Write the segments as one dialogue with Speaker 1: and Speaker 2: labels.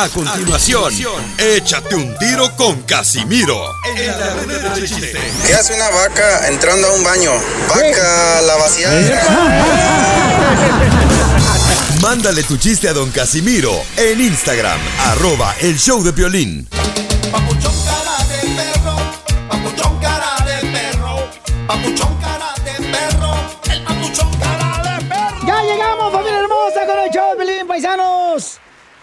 Speaker 1: A continuación, échate un tiro con Casimiro. En la ruleta de chiste.
Speaker 2: ¿Qué hace una vaca entrando a un baño? Vaca, la vacía.
Speaker 1: Mándale tu chiste a don Casimiro en Instagram, arroba el show de violín.
Speaker 3: Papuchón cara de perro, papuchón cara de perro, papuchón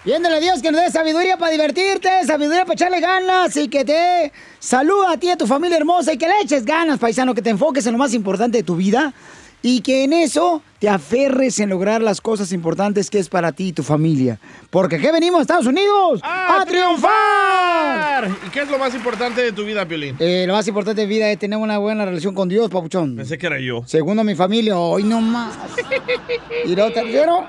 Speaker 4: Viéndole a Dios que nos dé sabiduría para divertirte, sabiduría para echarle ganas y que te saluda a ti y a tu familia hermosa y que le eches ganas, paisano, que te enfoques en lo más importante de tu vida y que en eso te aferres en lograr las cosas importantes que es para ti y tu familia. Porque aquí venimos, Estados Unidos, a, triunfar.
Speaker 5: ¿Y qué es lo más importante de tu vida, Piolín?
Speaker 4: Eh, lo más importante de vida es tener una buena relación con Dios, papuchón.
Speaker 5: Pensé que era yo.
Speaker 4: Segundo, mi familia. Hoy no más. Y lo tercero,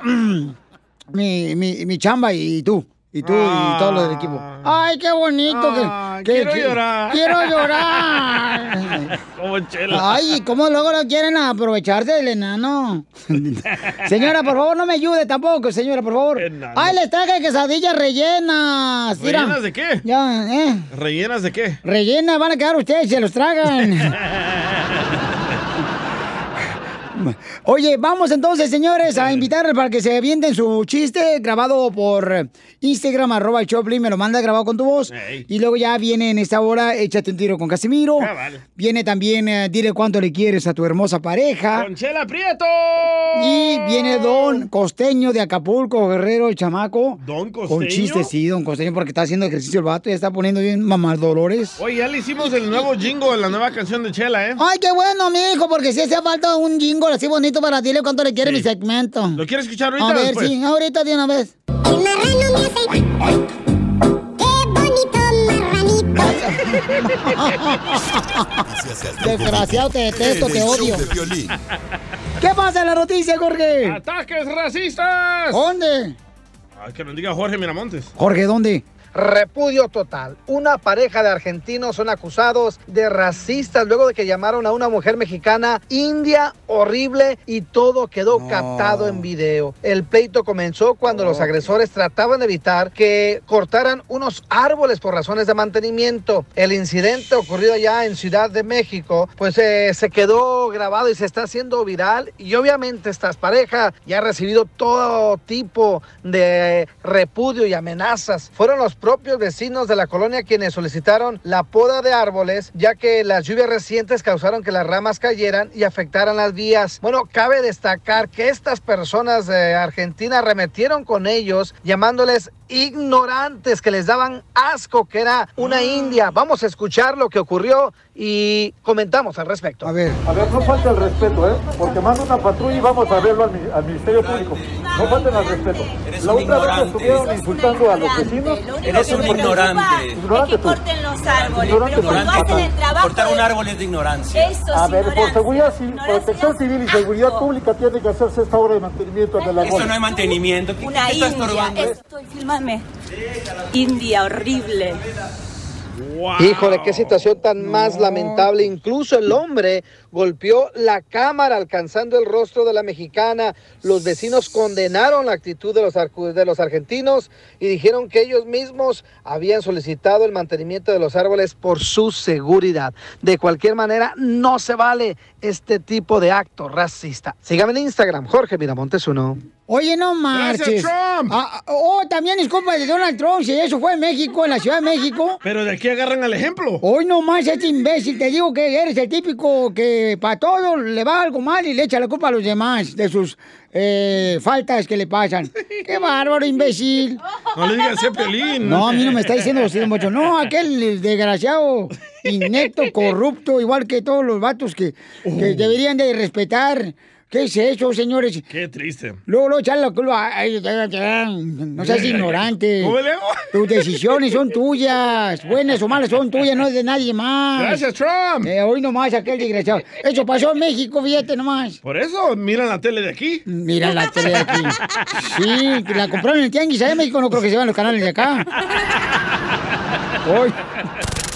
Speaker 4: mi, mi, mi chamba y tú. Y tú y todos los del equipo. Ay, qué bonito. que-
Speaker 5: Ah,
Speaker 4: que,
Speaker 5: quiero
Speaker 4: que-
Speaker 5: llorar.
Speaker 4: Quiero llorar.
Speaker 5: Como chela.
Speaker 4: Ay, ¿cómo luego lo quieren aprovecharse del enano? señora, por favor, no me ayude tampoco, señora, por favor.
Speaker 5: Enano.
Speaker 4: Ay, les traje quesadillas rellenas. Mira.
Speaker 5: ¿Rellenas de qué?
Speaker 4: Ya, ¿eh?
Speaker 5: ¿Rellenas de qué?
Speaker 4: Rellenas, van a quedar ustedes, se los tragan. Oye, vamos entonces, señores, a invitarles para que se avienten su chiste grabado por Instagram, arroba el Choplin, me lo manda grabado con tu voz. Y luego ya viene en esta hora, échate un tiro con Casimiro.
Speaker 5: Ah, vale.
Speaker 4: Viene también, eh, dile cuánto le quieres a tu hermosa pareja.
Speaker 5: ¡Con Chela Prieto!
Speaker 4: Y viene Don Costeño de Acapulco, Guerrero, el chamaco.
Speaker 5: ¿Don
Speaker 4: Con
Speaker 5: Costeño?
Speaker 4: chistes, sí, Don Costeño, porque está haciendo ejercicio el vato, ya está poniendo bien mamás dolores.
Speaker 5: Oye, ya le hicimos el nuevo jingo la nueva canción de Chela, ¿eh?
Speaker 4: Ay, qué bueno, mijo, porque si hace falta un así bonito para dile cuánto le quiere
Speaker 5: Sí.
Speaker 4: mi segmento.
Speaker 5: ¿Lo quieres escuchar ahorita
Speaker 4: A ver,
Speaker 5: después?
Speaker 4: sí, ahorita de una vez.
Speaker 6: El marrano me hace. Qué bonito marranito.
Speaker 4: Desgraciado, te detesto, te odio.
Speaker 1: de.
Speaker 4: ¿Qué pasa en la noticia, Jorge?
Speaker 5: ¡Ataques racistas!
Speaker 4: ¿Dónde?
Speaker 5: Ay, que nos diga Jorge Miramontes.
Speaker 4: Jorge, ¿dónde?
Speaker 7: Repudio total. Una pareja de argentinos son acusados de racistas luego de que llamaron a una mujer mexicana india horrible y todo quedó captado en video. El pleito comenzó cuando los agresores trataban de evitar que cortaran unos árboles por razones de mantenimiento. El incidente ocurrido allá en Ciudad de México, pues eh, se quedó grabado y se está haciendo viral y obviamente esta pareja ya ha recibido todo tipo de repudio y amenazas. Fueron los propios vecinos de la colonia quienes solicitaron la poda de árboles, ya que las lluvias recientes causaron que las ramas cayeran y afectaran las vías. Bueno, cabe destacar que estas personas de Argentina arremetieron con ellos, llamándoles ignorantes que les daban asco que era una india. Vamos a escuchar lo que ocurrió y comentamos al respecto.
Speaker 4: A ver.
Speaker 8: A ver, no falta el respeto, ¿eh? Porque manda una patrulla y vamos a verlo al, mi- al Ministerio Público. No falten al respeto. La otra vez que estuvieron insultando a los vecinos.
Speaker 9: Eres un ignorante.
Speaker 8: Ignorante tú.
Speaker 10: corten los árboles,
Speaker 8: Ignorante
Speaker 10: pero cuando hacen el trabajo
Speaker 9: Cortar un
Speaker 10: de-
Speaker 9: árbol es de ignorancia.
Speaker 10: Eso
Speaker 8: A
Speaker 10: es
Speaker 8: ver, por
Speaker 10: ignorancia.
Speaker 8: seguridad, protección civil y seguridad
Speaker 10: asco.
Speaker 8: pública tiene que hacerse esta obra de mantenimiento de la
Speaker 9: Esto no es mantenimiento. ¿Qué,
Speaker 10: Una
Speaker 9: qué estás
Speaker 10: india. Estoy, India, horrible.
Speaker 7: Híjole, qué situación tan más lamentable. Incluso el hombre golpeó la cámara alcanzando el rostro de la mexicana. Los vecinos condenaron la actitud de los, de los argentinos y dijeron que ellos mismos habían solicitado el mantenimiento de los árboles por su seguridad. De cualquier manera, no se vale este tipo de acto racista. Sígame en Instagram, Jorge Miramontes uno.
Speaker 4: Oye, no marches.
Speaker 5: Trump.
Speaker 4: Ah, ah, oh, también es culpa de Donald Trump, si eso fue en México, en la Ciudad de México.
Speaker 5: Pero de aquí agarran el ejemplo.
Speaker 4: Hoy nomás este imbécil, te digo que eres el típico que para todo le va algo mal y le echa la culpa a los demás de sus eh, faltas que le pasan. ¡Qué bárbaro, imbécil!
Speaker 5: No le digas a Piolín.
Speaker 4: No, a mí no me está diciendo así, mucho. No, aquel desgraciado, inepto, corrupto, igual que todos los vatos que, que deberían de respetar. ¿Qué es eso, señores?
Speaker 5: Qué triste.
Speaker 4: Luego, luego, echarle la culpa. Ay, ay, ay, no seas ignorante. Tus decisiones son tuyas. Buenas o malas son tuyas, no es de nadie más.
Speaker 5: Gracias, Trump.
Speaker 4: Eh, hoy nomás aquel desgraciado. Eso pasó en México, fíjate nomás.
Speaker 5: Por eso miran la tele de aquí.
Speaker 4: Mira la tele de aquí. Sí, la compraron en el Tianguis. En México no creo que se van los canales de acá. Hoy.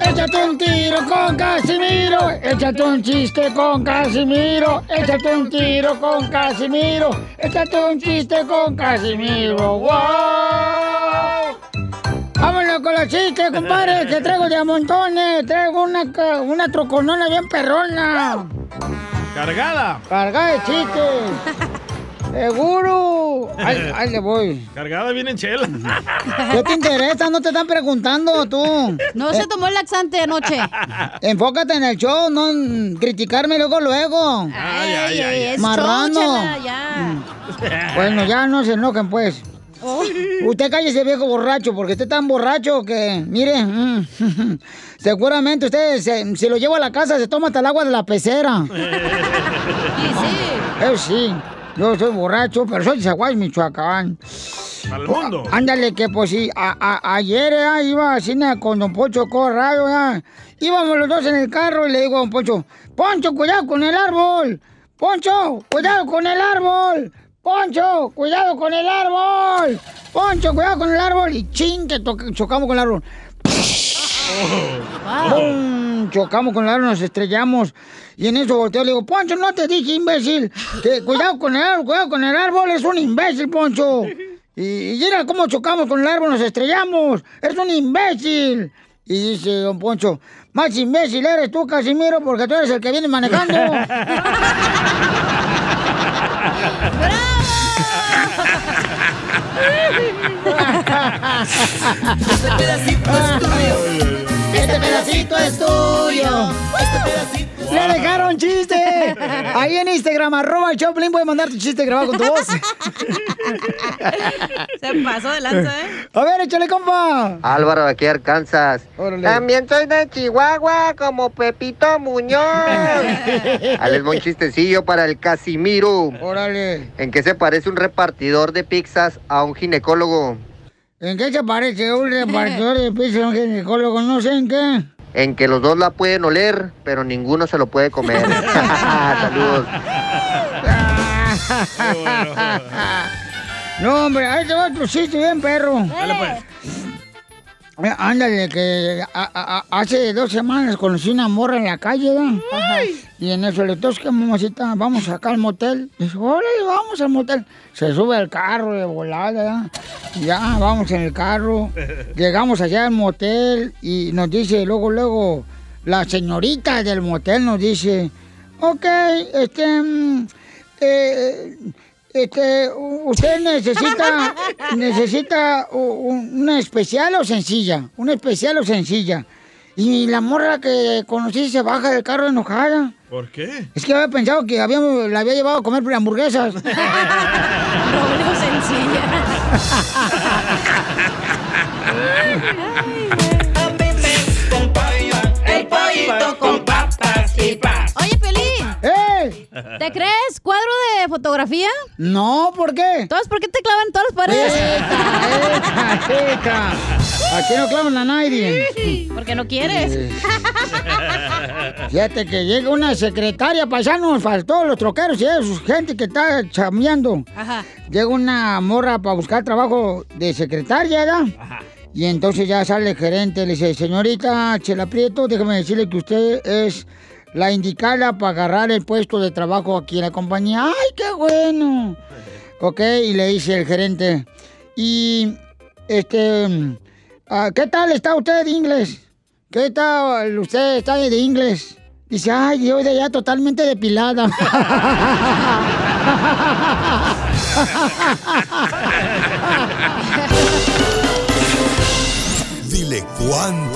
Speaker 4: Échate un tiro con Casimiro, échate un chiste con Casimiro, échate un tiro con Casimiro, échate un chiste con Casimiro. ¡Wow! Vámonos con los chistes, compadre, que traigo de a montones, traigo una, una troconona bien perrona.
Speaker 5: Cargada.
Speaker 4: Cargada de chistes. Seguro. Ahí, ahí le voy.
Speaker 5: Cargada viene en chela.
Speaker 4: ¿Qué te interesa? No te están preguntando tú.
Speaker 11: No se tomó el laxante anoche.
Speaker 4: Enfócate en el show, no en criticarme luego, luego.
Speaker 11: Ay, ay, ay. es
Speaker 4: Marrano.
Speaker 11: chela, ya.
Speaker 4: Bueno, ya no se enojen, pues. Usted cállese, viejo borracho, porque usted es tan borracho que, mire, mm, seguramente usted, se- si lo lleva a la casa, se toma hasta el agua de la pecera. Eh, sí, yo soy borracho, pero soy de Zaguay, Michoacán.
Speaker 5: El mundo.
Speaker 4: Ándale, que pues sí, a- a- ayer eh, iba a cine con Don Poncho Corrado. Íbamos los dos en el carro y le digo a Don Poncho, Poncho, cuidado con el árbol. Poncho, cuidado con el árbol. Poncho, cuidado con el árbol. Poncho, cuidado con el árbol. Y ching, que chocamos con el árbol. ¡Bum! Chocamos con el árbol, nos estrellamos. Y en eso volteo y le digo, Poncho, no te dije, imbécil. Que cuidado con el árbol, cuidado con el árbol, es un imbécil, Poncho. Y, y mira cómo chocamos con el árbol, nos estrellamos. Eres un imbécil. Y dice don Poncho, más imbécil eres tú, Casimiro, porque tú eres el que viene manejando.
Speaker 3: Este pedacito es tuyo.
Speaker 4: Este pedacito ¡Le dejaron chiste! Ahí en Instagram, arroba el Choplin, puedes mandar tu chiste grabado con tu voz.
Speaker 11: Se pasó de lanza, ¿eh?
Speaker 4: A ver, échale, compa.
Speaker 12: Álvaro, de aquí Arkansas.
Speaker 4: Órale.
Speaker 12: También soy de Chihuahua, como Pepito Muñoz. Voy un chistecillo para el Casimiro.
Speaker 4: Órale.
Speaker 12: ¿En qué se parece un repartidor de pizzas a un ginecólogo?
Speaker 4: ¿En qué se parece un repartidor de pizza a un ginecólogo? No sé en qué.
Speaker 12: En que los dos la pueden oler, pero ninguno se lo puede comer. Saludos.
Speaker 4: No, hombre, ahí te va otro chiste bien, perro. Eh, Ándale, que a- a- a- hace dos semanas conocí una morra en la calle, ¿verdad? Y en eso le toca, mamacita, vamos acá al motel. Dice, órale, vamos al motel. Se sube al carro de volada, ¿verdad? Ya, vamos en el carro. Llegamos allá al motel y nos dice, luego, luego, la señorita del motel nos dice, ok, este, mm, eh, este, usted necesita, necesita una especial o sencilla, una especial o sencilla. Y la morra que conocí se baja del carro enojada.
Speaker 5: ¿Por qué?
Speaker 4: Es que había pensado que habíamos, la había llevado a comer hamburguesas.
Speaker 3: El pollito
Speaker 11: ¿Te crees cuadro de fotografía?
Speaker 4: No, ¿por qué?
Speaker 11: Entonces, ¿por qué te clavan todas las paredes?
Speaker 4: ¡Eca, eca! Aquí no clavan a nadie.
Speaker 11: Porque no quieres.
Speaker 4: Fíjate que llega una secretaria, paisanos, para todos los troqueros y eso, gente que está chameando.
Speaker 11: Ajá.
Speaker 4: Llega una morra para buscar trabajo de secretaria, ¿verdad? Y entonces ya sale el gerente, le dice, señorita Chela Prieto, déjame decirle que usted es la indicada para agarrar el puesto de trabajo aquí en la compañía. ¡Ay, qué bueno! Ok, y le dice el gerente, y este, ah, ¿qué tal está usted de inglés? ¿Qué tal usted está de inglés? Dice, ay, yo de allá totalmente depilada.
Speaker 1: Dile cuándo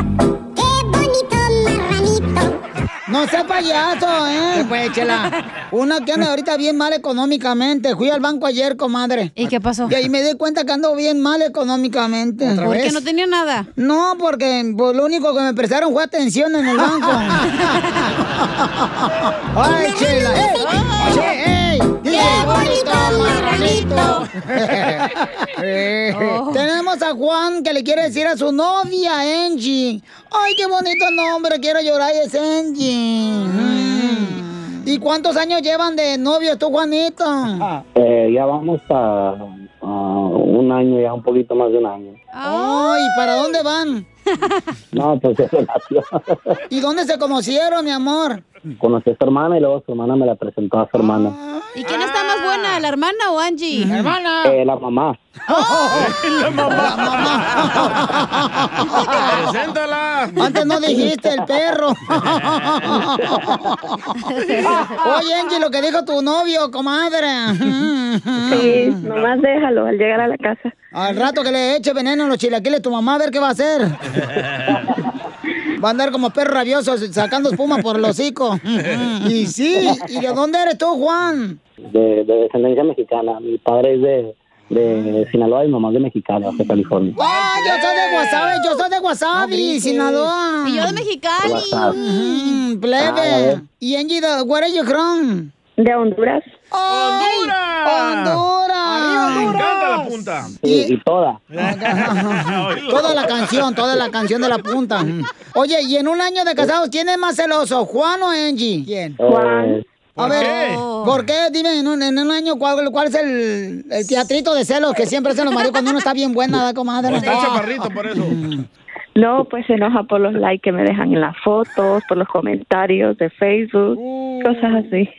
Speaker 4: No sea payaso, ¿eh? Pues, chela. Una que anda ahorita bien mal económicamente. Fui al banco ayer, comadre.
Speaker 11: ¿Y qué pasó?
Speaker 4: Y ahí me di cuenta que ando bien mal económicamente.
Speaker 11: ¿Otra ¿Por qué no tenía nada?
Speaker 4: No, porque pues, lo único que me prestaron fue atención en el banco. ¡Ay, chela! ¡Ey! ¡Ey! ¡Qué bonito, marranito! Tenemos a Juan que le quiere decir a su novia, Angie. ¡Ay, qué bonito nombre! Quiero llorar, es Angie. Mm. ¿Y cuántos años llevan de novios tú, Juanito?
Speaker 13: Eh, ya vamos a, a un año, ya un poquito más de un año.
Speaker 4: ¡Ay! ¿Para dónde van?
Speaker 13: No, pues es relación.
Speaker 4: ¿Y dónde se conocieron, mi amor?
Speaker 13: Conocí a su hermana y luego su hermana me la presentó a su hermana.
Speaker 11: ¿Y quién está más buena, la hermana o Angie?
Speaker 4: La hermana.
Speaker 13: Eh, la mamá.
Speaker 5: La mamá. Preséntala.
Speaker 4: Antes no dijiste el perro. Oye, Angie, lo que dijo tu novio, comadre.
Speaker 14: Sí, nomás déjalo al llegar a la casa.
Speaker 4: Al rato que le eche veneno a los chilaquiles, tu mamá a ver qué va a hacer. Va a andar como perro rabioso sacando espuma por el hocico. Y sí, ¿y de dónde eres tú, Juan?
Speaker 13: De, de descendencia mexicana. Mi padre es de, de Sinaloa y mi mamá es de Mexicali, de California.
Speaker 4: ¡Ah, yo soy de Guasave! ¡Yo soy de Guasave, Sinaloa!
Speaker 11: Y yo de Mexicali.
Speaker 4: Mm,
Speaker 13: Ah,
Speaker 4: plebe.
Speaker 13: ves.
Speaker 4: ¿Y Angie, de- where are you from?
Speaker 14: De Honduras.
Speaker 4: ¡Ay, ¡Honduras!
Speaker 5: Me encanta la punta.
Speaker 13: Sí, y toda.
Speaker 4: Toda la canción, toda la canción de la punta. Oye, y en un año de casados, ¿quién es más celoso, Juan o Angie? ¿Quién?
Speaker 13: Eh,
Speaker 4: A ver, ¿por qué? Dime, en un, en un año, ¿cuál, cuál es el, el teatrito de celos que siempre hacen los maridos cuando uno está bien buena, ¿verdad, comadre?
Speaker 5: Está chaparrito por eso.
Speaker 14: No, pues se enoja por los likes que me dejan en las fotos, por los comentarios de Facebook, cosas así.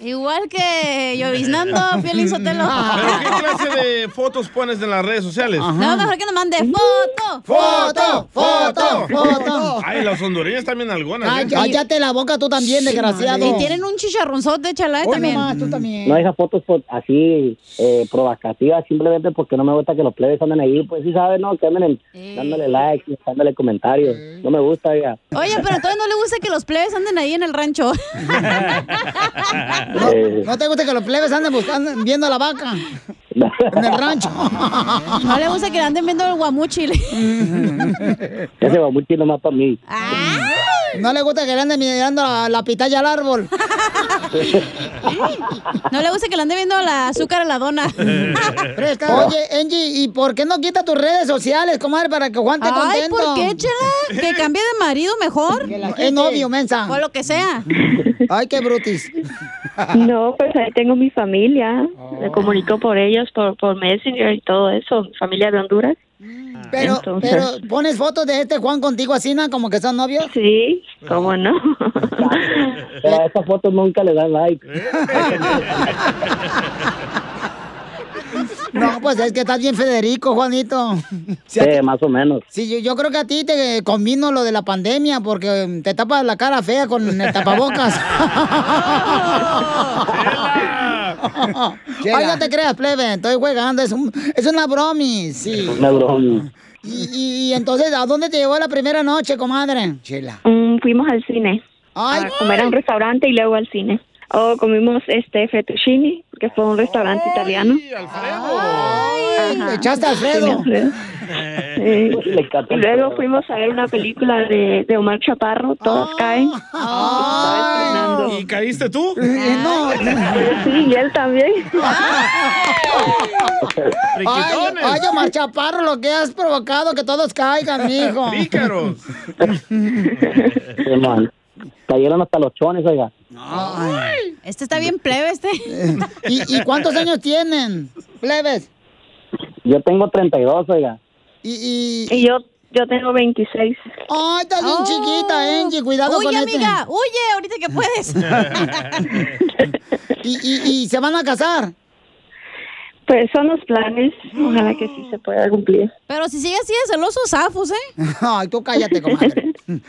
Speaker 11: Igual que lloviznando, Piolín Sotelo.
Speaker 5: ¿Pero qué clase de fotos pones en las redes sociales?
Speaker 11: No, mejor que nos mande foto.
Speaker 4: ¡Foto! ¡Foto! ¡Foto!
Speaker 5: Ay, las hondureñas también algunas.
Speaker 4: Ay,
Speaker 5: ¿eh?
Speaker 4: cállate la boca tú también, desgraciado.
Speaker 11: Y tienen un chicharronzote, chala,
Speaker 4: Hoy
Speaker 11: también.
Speaker 4: nomás, tú también.
Speaker 13: No deja fotos por- así eh, provocativas simplemente porque no me gusta que los plebes anden ahí. Pues sí sabes, ¿no? Que anden en- dándole likes, dándole comentarios. No me gusta, ya.
Speaker 11: Oye, pero entonces no le gusta que los plebes anden ahí en el rancho.
Speaker 13: Eh,
Speaker 4: ¿No te gusta que los plebes anden buscando, viendo a la vaca? En el rancho.
Speaker 11: No le gusta que anden viendo el guamuchil.
Speaker 13: ese va mucho nomás para mí.
Speaker 4: No le gusta que le anden mirando la, la pitaya al árbol.
Speaker 11: No le gusta que le ande viendo la azúcar a la dona.
Speaker 4: Oye, Angie, ¿y por qué no quita tus redes sociales, comadre, para que Juan te
Speaker 11: Ay,
Speaker 4: contento?
Speaker 11: ¿por qué, chela? Que cambie de marido mejor.
Speaker 4: Es novio, mensa.
Speaker 11: O lo que sea.
Speaker 4: Ay, qué brutis.
Speaker 14: No, pues ahí tengo mi familia. Me comunico por ellos, por, por Messenger y todo eso. Mi familia de Honduras.
Speaker 4: Pero,
Speaker 14: Entonces-
Speaker 4: pero, ¿pones fotos de este Juan contigo así, ¿no? Como que son novios?
Speaker 14: Sí, ¿cómo no?
Speaker 13: Pero a esas fotos nunca le dan like.
Speaker 4: No, pues es que estás bien Federico, Juanito.
Speaker 13: Sí, más o menos.
Speaker 4: Sí, yo, yo creo que a ti te convino lo de la pandemia porque te tapas la cara fea con el tapabocas. Ay, no te creas, plebe, estoy jugando, es, un, es una bromis, sí.
Speaker 13: Una broma.
Speaker 4: Y, y- y entonces, ¿a dónde te llevó la primera noche, comadre? Chela.
Speaker 14: Mm, fuimos al cine.
Speaker 4: Ay,
Speaker 14: a comer a un restaurante y luego al cine. O comimos este fettuccine, que fue un restaurante italiano.
Speaker 4: Ay, echaste a Alfredo.
Speaker 14: Sí, Alfredo. Sí. Y luego fuimos a ver una película de, de Omar Chaparro, Todas caen.
Speaker 5: ¿Y caíste tú?
Speaker 4: No.
Speaker 14: Sí, y él también.
Speaker 4: Ay, ay, Omar Chaparro, lo que has provocado, que todos caigan, mijo.
Speaker 5: Pícaros.
Speaker 13: Sí, man. Cayeron hasta los chones, oiga.
Speaker 11: Este está bien plebe, este.
Speaker 4: ¿Y, y cuántos años tienen, plebes?
Speaker 13: Yo tengo 32, oiga.
Speaker 4: Y,
Speaker 14: y... yo yo tengo 26.
Speaker 4: Ay, estás bien chiquita, Angie, cuidado
Speaker 11: Uy,
Speaker 4: con
Speaker 11: amiga,
Speaker 4: este.
Speaker 11: huye, ahorita que puedes.
Speaker 4: ¿Y, y, y se van a casar?
Speaker 14: Pues son los planes. Ojalá que sí se pueda cumplir.
Speaker 11: Pero si sigue así de celoso, zafos, ¿eh?
Speaker 4: Ay, tú cállate, comadre.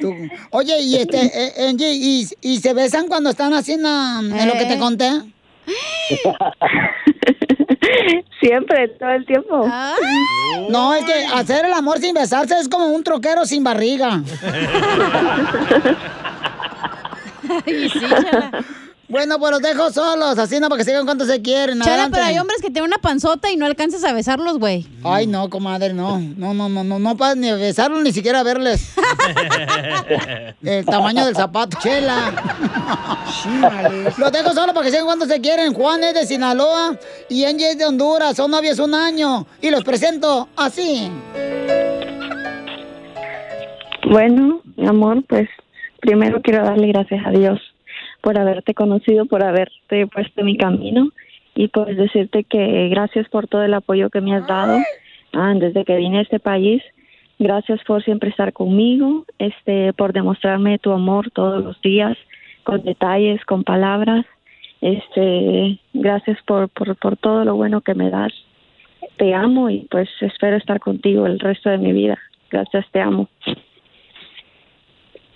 Speaker 4: Tú- Oye, y este, eh, Angie, ¿y, y se besan cuando están haciendo en lo que te
Speaker 11: Eh.
Speaker 4: conté?
Speaker 14: Siempre, todo el tiempo.
Speaker 4: No, es que hacer el amor sin besarse es como un troquero sin barriga.
Speaker 11: Ay, sí.
Speaker 4: Bueno, pues los dejo solos, así no para que sigan cuando se quieren.
Speaker 11: Chela,
Speaker 4: adelante.
Speaker 11: pero hay hombres que tienen una panzota y no alcanzas a besarlos, güey.
Speaker 4: Ay, no, comadre, no. No, no, no, no, no puedes ni besarlos ni siquiera verles. El tamaño del zapato. Chela. Los dejo solos para que sigan cuando se quieren. Juan es de Sinaloa y Angie es de Honduras. Son novios un año. Y los presento así.
Speaker 14: Bueno, mi amor, pues primero quiero darle gracias a Dios por haberte conocido, por haberte puesto en mi camino y pues decirte que gracias por todo el apoyo que me has dado ah, desde que vine a este país. Gracias por siempre estar conmigo, este, por demostrarme tu amor todos los días, con detalles, con palabras. Este, gracias por, por, por todo lo bueno que me das. Te amo y pues espero estar contigo el resto de mi vida. Gracias, te amo.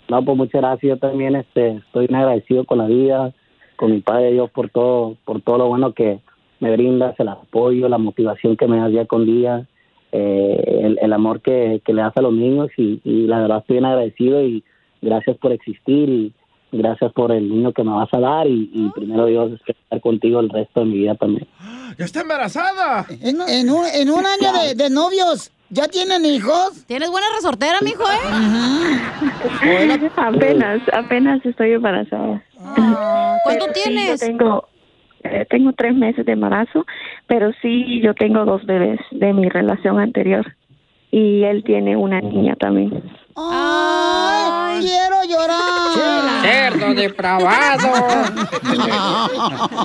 Speaker 13: No, pues muchas gracias. Yo también este, estoy bien agradecido con la vida, con mi padre Dios por todo, por todo lo bueno que me brindas, el apoyo, la motivación que me das día con día, eh, el, el amor que, que le das a los niños y, y la verdad estoy bien agradecido y gracias por existir y gracias por el niño que me vas a dar y, y primero Dios estar contigo el resto de mi vida también.
Speaker 5: ¡Ya está embarazada!
Speaker 4: En, en un, en un año de, de novios, ¿ya tienen hijos?
Speaker 11: Tienes buena resortera, mijo, ¿eh?
Speaker 14: apenas, apenas estoy embarazada.
Speaker 11: ¿Cuánto
Speaker 14: Pero sí,
Speaker 11: tienes?
Speaker 14: yo tengo, eh, tengo tres meses de embarazo, pero sí, yo tengo dos bebés de mi relación anterior y él tiene una niña también.
Speaker 4: ¡Ay, quiero llorar!
Speaker 15: Cerdo depravado.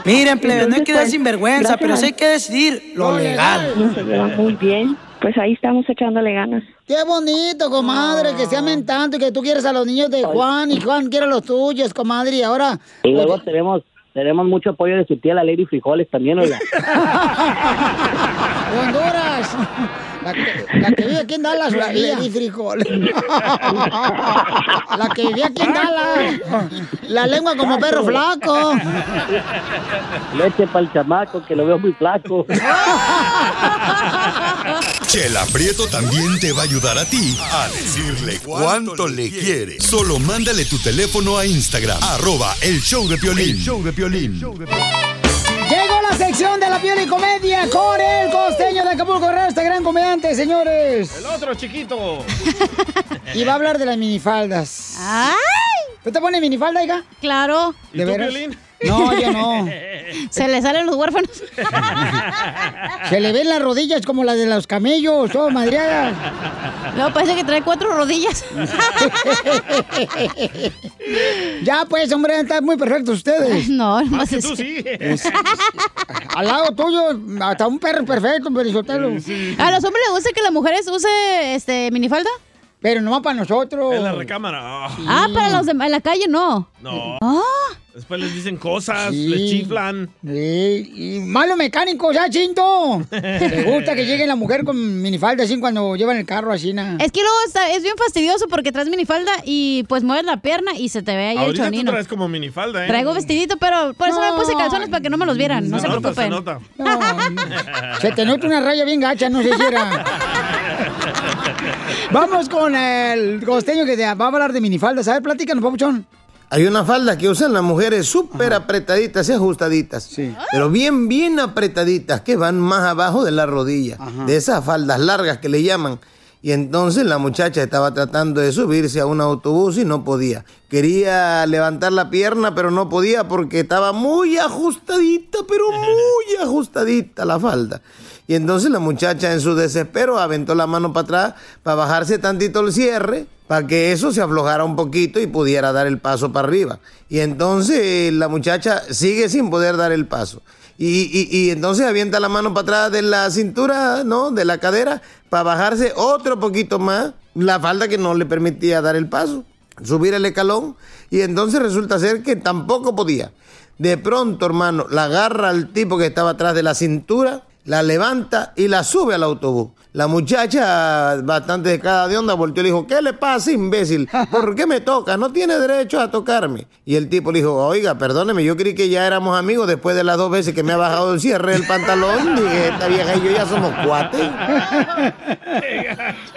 Speaker 15: Miren, plebe, no hay que dar sinvergüenza, pero sí hay que decidir lo legal.
Speaker 14: Se muy bien, pues ahí estamos echándole ganas.
Speaker 4: Qué bonito, comadre, que se amen tanto y que tú quieres a los niños de Juan y Juan quiere a los tuyos, comadre. Y ahora,
Speaker 13: Y luego tenemos tenemos mucho apoyo de su tía la Lady Frijoles también, oiga.
Speaker 4: Honduras. La que, la que vive aquí en Dallas, la Lady Frijol. La que vivía aquí en Dallas. La lengua como perro flaco.
Speaker 13: Leche para el chamaco, que lo veo muy flaco.
Speaker 1: Chela Prieto también te va a ayudar a ti a decirle cuánto le quiere. Solo mándale tu teléfono a Instagram, arroba el show de Piolín. show de Piolín.
Speaker 4: Llegó la sección de la piel y comedia con el costeño de Acapulco Guerrero, este gran comediante, señores.
Speaker 5: El otro chiquito.
Speaker 4: Y va a hablar de las minifaldas.
Speaker 11: ¡Ay!
Speaker 4: ¿Tú te pones minifalda, hija?
Speaker 11: Claro.
Speaker 5: ¿Y
Speaker 4: ¿De
Speaker 5: tú,
Speaker 4: veras?
Speaker 5: Piolín?
Speaker 4: No, yo no.
Speaker 11: Se le salen los huérfanos.
Speaker 4: Se le ven las rodillas como las de los camellos, todo madreadas.
Speaker 11: No, parece que trae cuatro rodillas.
Speaker 4: ya, pues, hombre, están muy perfectos ustedes.
Speaker 11: No, no
Speaker 5: Más que
Speaker 11: sé
Speaker 5: tú
Speaker 11: si-
Speaker 5: sí.
Speaker 4: Es- al lado tuyo, hasta un perro perfecto, Perisotelo.
Speaker 11: ¿A los hombres les gusta que las mujeres use este minifalda?
Speaker 4: Pero no para nosotros.
Speaker 5: En la recámara. Ah,
Speaker 11: Ah, para los de en la calle no.
Speaker 5: No.
Speaker 11: Ah,
Speaker 5: Después les dicen cosas,
Speaker 4: Sí.
Speaker 5: les chiflan.
Speaker 4: Sí, y malo mecánico, ya, chinto. Le gusta que llegue la mujer con minifalda así cuando lleva en el carro así, na.
Speaker 11: es que luego está, es bien fastidioso porque traes minifalda y pues mueves la pierna y se te ve ahí el
Speaker 5: Ahorita tú
Speaker 11: chonino.
Speaker 5: traes como minifalda, ¿eh?
Speaker 11: Traigo vestidito, pero por eso me puse calzones para que no me los vieran. No se,
Speaker 5: nota,
Speaker 11: preocupen.
Speaker 5: se nota.
Speaker 4: No, no. Se te nota una raya bien gacha, no sé si era. Vamos con el costeño que te va a hablar de minifaldas. A ver, platícanos, papuchón.
Speaker 16: Hay una falda que usan las mujeres súper apretaditas y ajustaditas. Pero bien, bien apretaditas, que van más abajo de la rodilla. De esas faldas largas que le llaman. Y entonces la muchacha estaba tratando de subirse a un autobús y no podía. Quería levantar la pierna, pero no podía porque estaba muy ajustadita, pero muy ajustadita la falda. Y entonces la muchacha en su desespero aventó la mano para atrás para bajarse tantito el cierre, para que eso se aflojara un poquito y pudiera dar el paso para arriba. Y entonces la muchacha sigue sin poder dar el paso. Y, y- y entonces avienta la mano para atrás de la cintura, ¿no? De la cadera, para bajarse otro poquito más la falda que no le permitía dar el paso, subir el escalón. Y entonces resulta ser que tampoco podía. De pronto, hermano, la agarra al tipo que estaba atrás de la cintura, la levanta y la sube al autobús. La muchacha, bastante descarada de onda, volteó y le dijo, ¿qué le pasa, imbécil? ¿Por qué me toca? No tiene derecho a tocarme. Y el tipo le dijo, oiga, perdóneme, yo creí que ya éramos amigos después de las dos veces que me ha bajado el cierre del pantalón. Dije, esta vieja y yo ya somos cuates.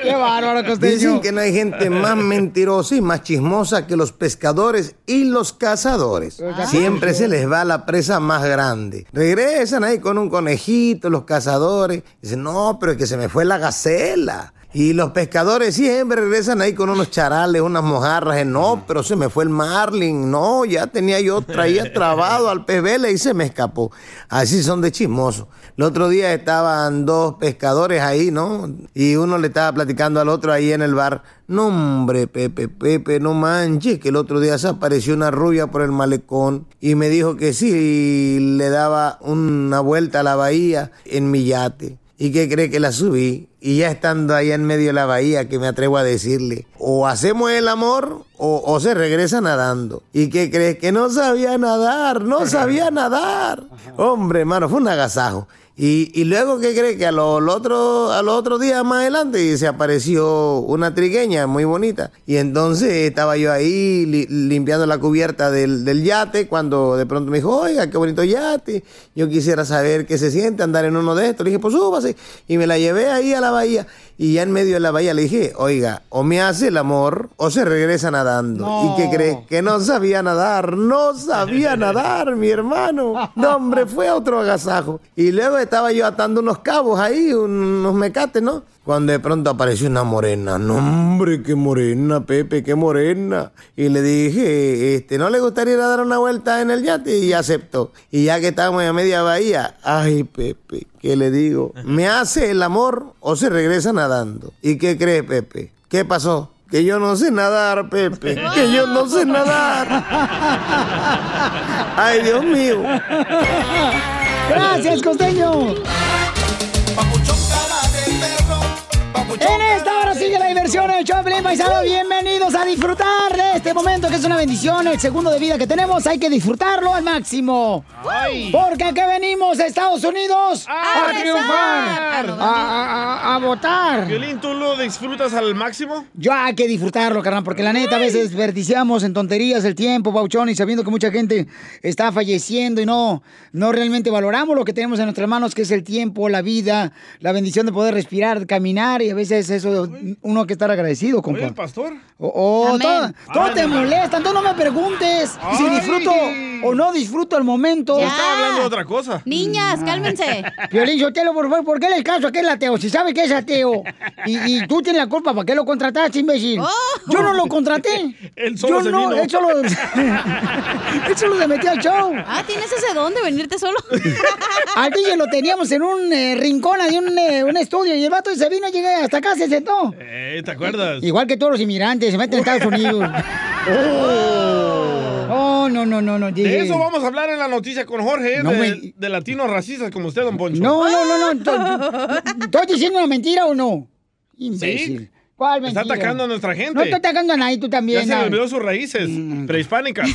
Speaker 4: Qué bárbaro, costeño.
Speaker 16: Dicen que no hay gente más mentirosa y más chismosa que los pescadores y los cazadores.
Speaker 4: Ah.
Speaker 16: Siempre se les va la presa más grande. Regresan ahí con un conejito, los cazadores. Dicen, no, pero es que se me fue la gacela. Y los pescadores siempre regresan ahí con unos charales, unas mojarras. eh, No, pero se me fue el marlin. No, ya tenía yo, traía trabado al pez vela y se me escapó. Así son de chismosos. El otro día estaban dos pescadores ahí, ¿no? Y uno le estaba platicando al otro ahí en el bar. No, hombre, Pepe, Pepe, no manches, que el otro día se apareció una rubia por el malecón y me dijo que sí, le daba una vuelta a la bahía en mi yate. ¿Y qué cree que la subí? Y ya estando allá en medio de la bahía, que me atrevo a decirle, o hacemos el amor o, o se regresa nadando. ¿Y qué crees? Que no sabía nadar, no sabía nadar. Hombre, hermano, fue un agasajo. Y, y luego, ¿qué cree? Que a los otro, a los otros días más adelante se apareció una trigueña muy bonita. Y entonces estaba yo ahí li- limpiando la cubierta del, del yate cuando de pronto me dijo, oiga, qué bonito yate. Yo quisiera saber qué se siente andar en uno de estos. Le dije, pues súbase. Y me la llevé ahí a la bahía. Y ya en medio de la bahía le dije, oiga, o me hace el amor o se regresa nadando. ¿Y qué crees? Que no sabía nadar, no sabía nadar, mi hermano. No, hombre, fue otro agasajo. Y luego estaba yo atando unos cabos ahí, unos mecates, ¿no? Cuando de pronto apareció una morena. No, hombre, qué morena, Pepe, qué morena. Y le dije, este, ¿no le gustaría dar una vuelta en el yate? Y aceptó. Y ya que estábamos a media bahía, ay, Pepe, ¿qué le digo? ¿Me hace el amor o se regresa nadando? ¿Y qué cree, Pepe? ¿Qué pasó? Que yo no sé nadar, Pepe. Que yo no sé nadar. Ay, Dios mío.
Speaker 4: Gracias, costeño. En esta hora sigue la diversión el show Paisano. Bienvenidos a disfrutar de este momento que es una bendición, el segundo de vida que tenemos. Hay que disfrutarlo al máximo. Porque aquí venimos a Estados Unidos a, triunfar, a, a- a- a votar.
Speaker 5: Violín, ¿tú lo disfrutas al máximo?
Speaker 4: Yo hay que disfrutarlo, carnal, porque la neta a veces desperdiciamos en tonterías el tiempo, Pauchón, y sabiendo que mucha gente está falleciendo y no, no realmente valoramos lo que tenemos en nuestras manos, que es el tiempo, la vida, la bendición de poder respirar, caminar, y a veces eso uno que estar agradecido, compa.
Speaker 5: Oye, el pastor.
Speaker 4: Oh, oh, todo, te
Speaker 5: no.
Speaker 4: molesta, entonces no me preguntes si disfruto o no disfruto el momento.
Speaker 5: Yo estaba hablando de otra cosa.
Speaker 11: Niñas, cálmense.
Speaker 4: Piolín Sotelo, por favor, ¿por qué le caso a aquel ateo? Si sabe que es ateo. Y, y tú tienes la culpa, ¿para qué lo contrataste, imbécil? Yo no lo contraté.
Speaker 5: Él solo
Speaker 4: Yo
Speaker 5: se
Speaker 4: no,
Speaker 5: vino.
Speaker 4: él solo, él solo se metió al show.
Speaker 11: Ah, ¿tienes ese don de venirte solo?
Speaker 4: Al DJ lo teníamos en un eh, rincón, de un, eh, un estudio, y el vato se vino, llegué hasta acá, se sentó.
Speaker 5: Eh, ¿Te acuerdas?
Speaker 4: Igual que todos los inmigrantes, se meten a Estados Unidos. Oh, no, no, no, no.
Speaker 5: De eso vamos a hablar en la noticia con Jorge, ¿eh?
Speaker 4: No
Speaker 5: de,
Speaker 4: me-
Speaker 5: de latinos racistas como usted, don Poncho.
Speaker 4: No, no, no, no. to- ¿Estoy diciendo una mentira o no? Imbécil. ¿Cuál
Speaker 5: Está atacando a nuestra gente.
Speaker 4: No estoy atacando a nadie, tú
Speaker 5: Ya
Speaker 4: también.
Speaker 5: se le olvidó sus raíces prehispánicas.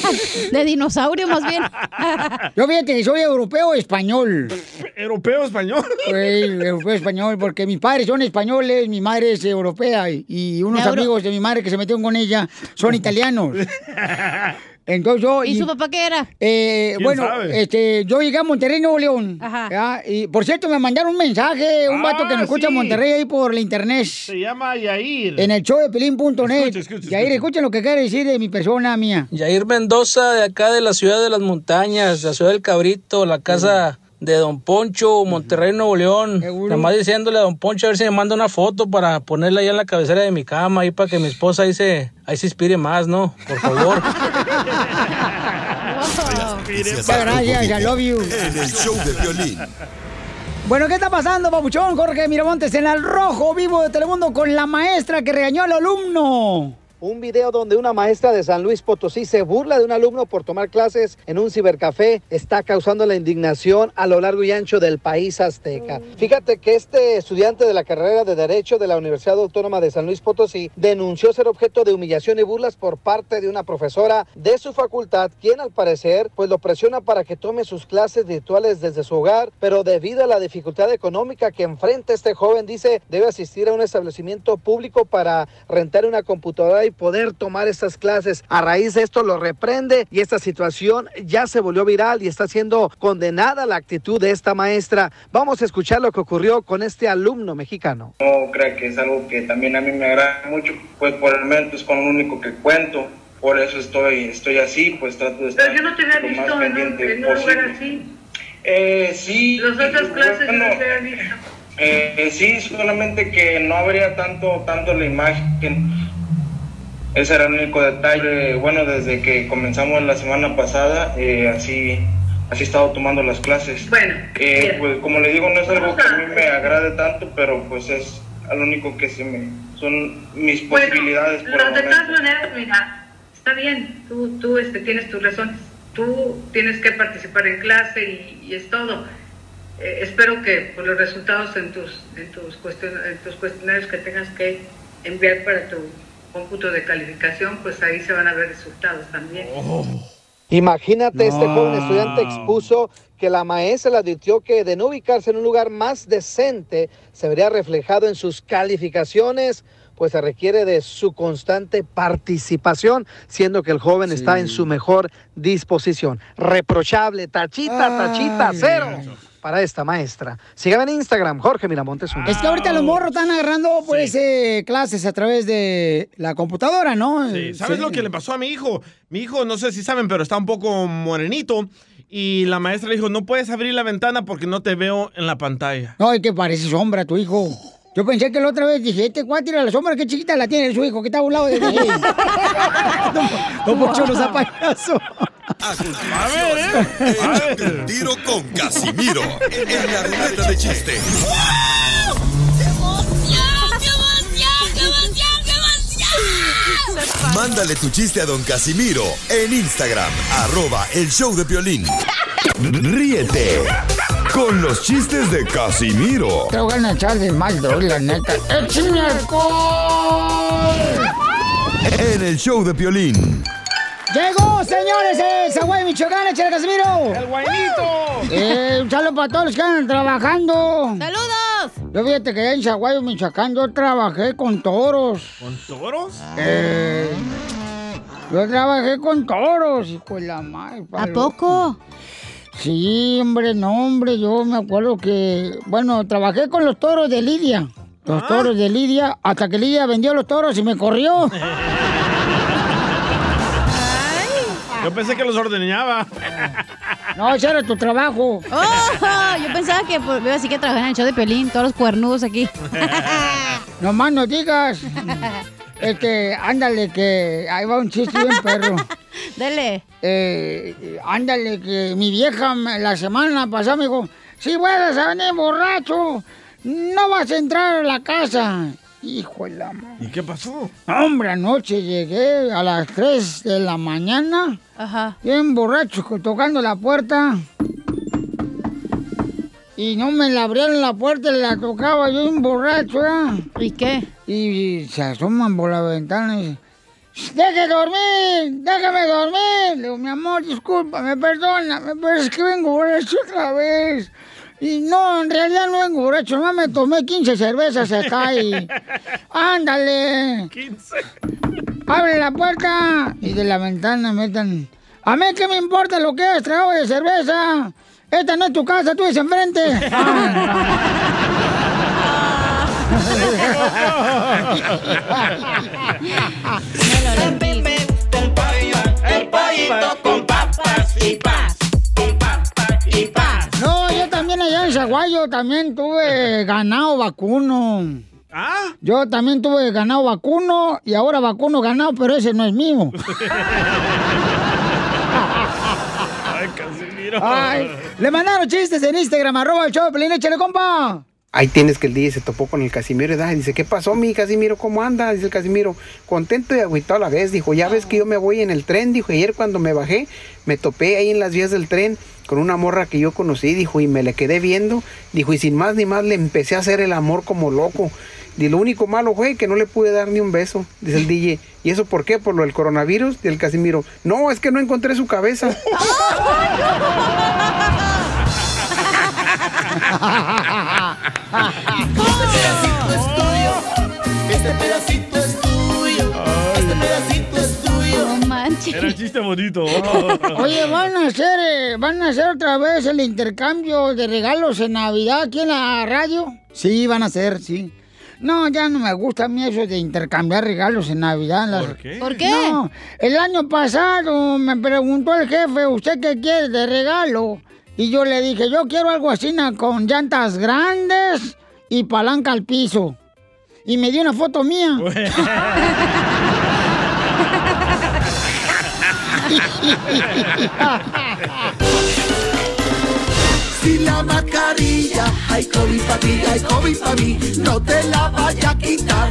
Speaker 11: De dinosaurio, más bien.
Speaker 4: Yo fíjate que soy europeo español.
Speaker 5: ¿Europeo español?
Speaker 4: Soy europeo español porque mis padres son españoles, mi madre es europea y, y unos
Speaker 11: Euro-
Speaker 4: amigos de mi madre que se metieron con ella son italianos. Entonces yo...
Speaker 11: ¿Y su papá qué era?
Speaker 4: Eh,
Speaker 11: ¿Quién
Speaker 4: bueno,
Speaker 11: sabe?
Speaker 4: este, yo llegué a Monterrey, Nuevo León. ¿ya? Y por cierto, me mandaron un mensaje, un vato que
Speaker 5: Ah,
Speaker 4: me escucha en
Speaker 5: sí.
Speaker 4: Monterrey ahí por la internet.
Speaker 5: Se llama Yair.
Speaker 4: En el show de pelín.net.
Speaker 5: Escucha, escucha,
Speaker 4: Y ahí
Speaker 5: escucha.
Speaker 4: escuchen lo que quiere decir de mi persona mía.
Speaker 17: Yair Mendoza, de acá de la ciudad de las montañas, la ciudad del Cabrito, la casa de Don Poncho, Monterrey, Nuevo León. Nada más diciéndole a Don Poncho a ver si me manda una foto para ponerla ahí en la cabecera de mi cama, ahí para que mi esposa ahí se, ahí se inspire más, ¿no? Por favor.
Speaker 4: Gracias, I love you.
Speaker 1: En el show de violín.
Speaker 4: Bueno, ¿qué está pasando, papuchón? Jorge Miramontes en el rojo vivo de Telemundo con la maestra que regañó al alumno.
Speaker 7: Un video donde una maestra de San Luis Potosí se burla de un alumno por tomar clases en un cibercafé está causando la indignación a lo largo y ancho del país azteca. Fíjate que este estudiante de la carrera de Derecho de la Universidad Autónoma de San Luis Potosí denunció ser objeto de humillación y burlas por parte de una profesora de su facultad, quien al parecer pues lo presiona para que tome sus clases virtuales desde su hogar, pero debido a la dificultad económica que enfrenta este joven, dice, debe asistir a un establecimiento público para rentar una computadora y poder tomar estas clases. A raíz de esto lo reprende y esta situación ya se volvió viral y está siendo condenada la actitud de esta maestra. Vamos a escuchar lo que ocurrió con este alumno mexicano.
Speaker 18: No creo que es algo que también a mí me agrada mucho, pues por el momento es con lo único que cuento. Por eso estoy, estoy así, pues trato de estar
Speaker 19: Pero yo no te había
Speaker 18: lo
Speaker 19: visto
Speaker 18: más
Speaker 19: ¿no?
Speaker 18: pendiente
Speaker 19: en un lugar
Speaker 18: posible.
Speaker 19: así.
Speaker 18: Eh, sí.
Speaker 19: Las otras clases
Speaker 18: bueno,
Speaker 19: no te había visto.
Speaker 18: eh, sí, solamente que no habría tanto, tanto la imagen. Ese era el único detalle. Bueno, desde que comenzamos la semana pasada, eh, así, así he estado tomando las clases.
Speaker 19: Bueno,
Speaker 18: Eh, pues como le digo, no es algo que a mí me agrade tanto, pero pues es lo único que se me son mis
Speaker 19: Bueno,
Speaker 18: posibilidades por
Speaker 19: pero de todas maneras, mira, está bien, tú, tú este, tienes tus razones, tú tienes que participar en clase y, y es todo. Eh, espero que por los resultados en tus, en, tus cuestion- en tus cuestionarios que tengas que enviar para tu cómputo de calificación, pues ahí se van a ver resultados también.
Speaker 7: Imagínate, este joven estudiante expuso que la maestra le advirtió que de no ubicarse en un lugar más decente se vería reflejado en sus calificaciones, pues se requiere de su constante participación, siendo que el joven está en su mejor disposición. Reprochable, tachita, tachita,
Speaker 4: Ay.
Speaker 7: cero para esta maestra. Síganme en Instagram, Jorge Miramontes. uno.
Speaker 4: Es que ahorita los morros están agarrando, pues, eh, clases a través de la computadora, ¿no?
Speaker 5: Sí, ¿Sabes
Speaker 4: Sí.
Speaker 5: lo que le pasó a mi hijo? Mi hijo, no sé si saben, pero está un poco morenito. Y la maestra le dijo, no puedes abrir la ventana porque no te veo en la pantalla.
Speaker 4: No, es que parece sombra tu hijo. Yo pensé que la otra vez dije, este cuate era la sombra, qué chiquita la tiene su hijo, que está a un lado de él. Don Poncho, no sea payaso.
Speaker 1: A ver, ¿eh? Échate un tiro con Casimiro en la ruleta de chiste. Mándale tu chiste a don Casimiro en Instagram, arroba el show de violín. Ríete con los chistes de Casimiro
Speaker 4: Te voy a echar de mal, droga, la neta. ¡Échame alcohol!
Speaker 1: en el show de violín.
Speaker 4: Llegó, señores, el Zaguay Michoacán, échale Casimiro.
Speaker 5: ¡El guainito!
Speaker 4: Eh, un saludo para todos los que andan trabajando.
Speaker 11: ¡Saludos!
Speaker 4: Yo fíjate que en Zaguayo, Michoacán, yo trabajé con toros.
Speaker 5: ¿Con toros?
Speaker 4: Eh, yo trabajé con toros, hijo de la madre.
Speaker 11: ¿A poco?
Speaker 4: Sí, hombre, no, hombre, yo me acuerdo que, bueno, trabajé con los toros de Lidia. Los
Speaker 5: Ah.
Speaker 4: toros de Lidia, hasta que Lidia vendió los toros y me corrió.
Speaker 5: Yo pensé que los ordeñaba.
Speaker 4: No, ese era tu trabajo.
Speaker 11: Oh, yo pensaba que pues, así que trabajaba en el show de Pelín, todos los cuernudos aquí.
Speaker 4: No más no digas. Este, ándale, que ahí va un chiste bien perro.
Speaker 11: Dele.
Speaker 4: Eh, ándale, que mi vieja la semana pasada me dijo, si vuelves a venir borracho, no vas a entrar a la casa. Hijo de la madre.
Speaker 5: ¿Y qué pasó?
Speaker 4: Hombre, anoche llegué a las 3 de la mañana,
Speaker 11: Ajá.
Speaker 4: bien borracho, tocando la puerta. Y no me la abrieron la puerta, la tocaba yo bien borracho, ¿eh?
Speaker 11: ¿Y qué?
Speaker 4: Y se asoman por la ventana y dicen, ¡Deje dormir! ¡Déjame dormir! Le digo, mi amor, discúlpame, perdóname, pero es que vengo borracho otra vez. Y no, en realidad no vengo borracho, nomás me tomé 15 cervezas acá y... ¡Ándale!
Speaker 5: 15.
Speaker 4: ¡Abre la puerta! Y de la ventana metan... ¿A mí qué me importa lo que es trago de cerveza? Esta no es tu casa, tú es enfrente.
Speaker 3: El pollito con papas y paz. Y paz.
Speaker 4: No, yo también allá en Zaguayo también tuve ganado vacuno.
Speaker 5: ¿Ah?
Speaker 4: Yo también tuve ganado vacuno y ahora vacuno ganado, pero ese no es mío.
Speaker 5: Ay, Casimiro.
Speaker 4: Ay, le mandaron chistes en Instagram, arroba el show Pelín, échale, compa.
Speaker 20: Ahí tienes que el DJ se topó con el Casimiro y da, dice, ¿qué pasó mi Casimiro? ¿Cómo anda? Dice el Casimiro, contento y agüitado a la vez. Dijo, ya ves que yo me voy en el tren. Dijo, ayer cuando me bajé, me topé ahí en las vías del tren con una morra que yo conocí. Dijo, y me le quedé viendo. Dijo, y sin más ni más le empecé a hacer el amor como loco. Y lo único malo fue que no le pude dar ni un beso, dice el DJ. ¿Y eso por qué? ¿Por lo del coronavirus? Y el Casimiro, no, es que no encontré su cabeza.
Speaker 3: Este pedacito es tuyo. Este pedacito es tuyo.
Speaker 11: No manches.
Speaker 5: Era chiste bonito.
Speaker 4: Oye, van a hacer, eh, van a hacer otra vez el intercambio de regalos en Navidad aquí en la radio. Sí, van a hacer, sí. No, ya no me gusta a mí eso de intercambiar regalos en Navidad. Las-
Speaker 11: ¿Por qué? ¿Por qué?
Speaker 4: No, el año pasado me preguntó el jefe, ¿usted qué quiere de regalo? Y yo le dije, yo quiero algo así con llantas grandes y palanca al piso. Y me dio una foto mía.
Speaker 3: Si la mascarilla hay COVID para ti, hay COVID para mí, no te la vaya a quitar.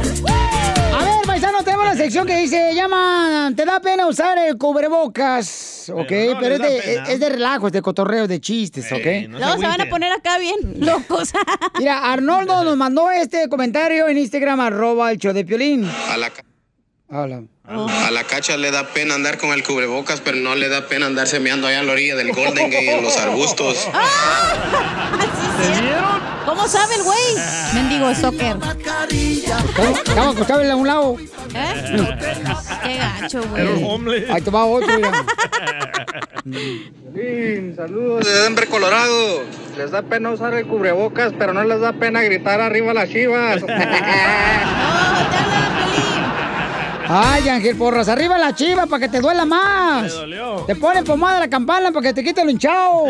Speaker 4: A ver, paisano, tenemos la sección que dice, llama, te da pena usar el cubrebocas, ¿ok?
Speaker 11: Pero
Speaker 4: Pero,
Speaker 11: no
Speaker 4: es,
Speaker 11: les da
Speaker 4: de, es de relajo, es de cotorreo, de chistes, ¿ok?
Speaker 11: Luego se van a poner acá bien locos.
Speaker 4: Mira, Arnoldo nos mandó este comentario en Instagram, arroba el show de Piolín.
Speaker 2: A la,
Speaker 4: Hola.
Speaker 2: a la cacha le da pena andar con el cubrebocas, pero no le da pena andarse meando allá en la orilla del Golden Gate en los arbustos.
Speaker 11: ¿Cómo sabe el güey? Mendigo soccer.
Speaker 4: Estaba acostado en un lado.
Speaker 11: ¿Eh? Qué gacho, güey.
Speaker 4: Ahí te va otro, mira.
Speaker 20: saludos de Denver, Colorado. Les da pena usar el cubrebocas, pero no les da pena gritar arriba las chivas.
Speaker 4: Ay, Ángel Porras, arriba la chiva para que te duela más. Te ponen pomada la campana para que te quite el hinchado.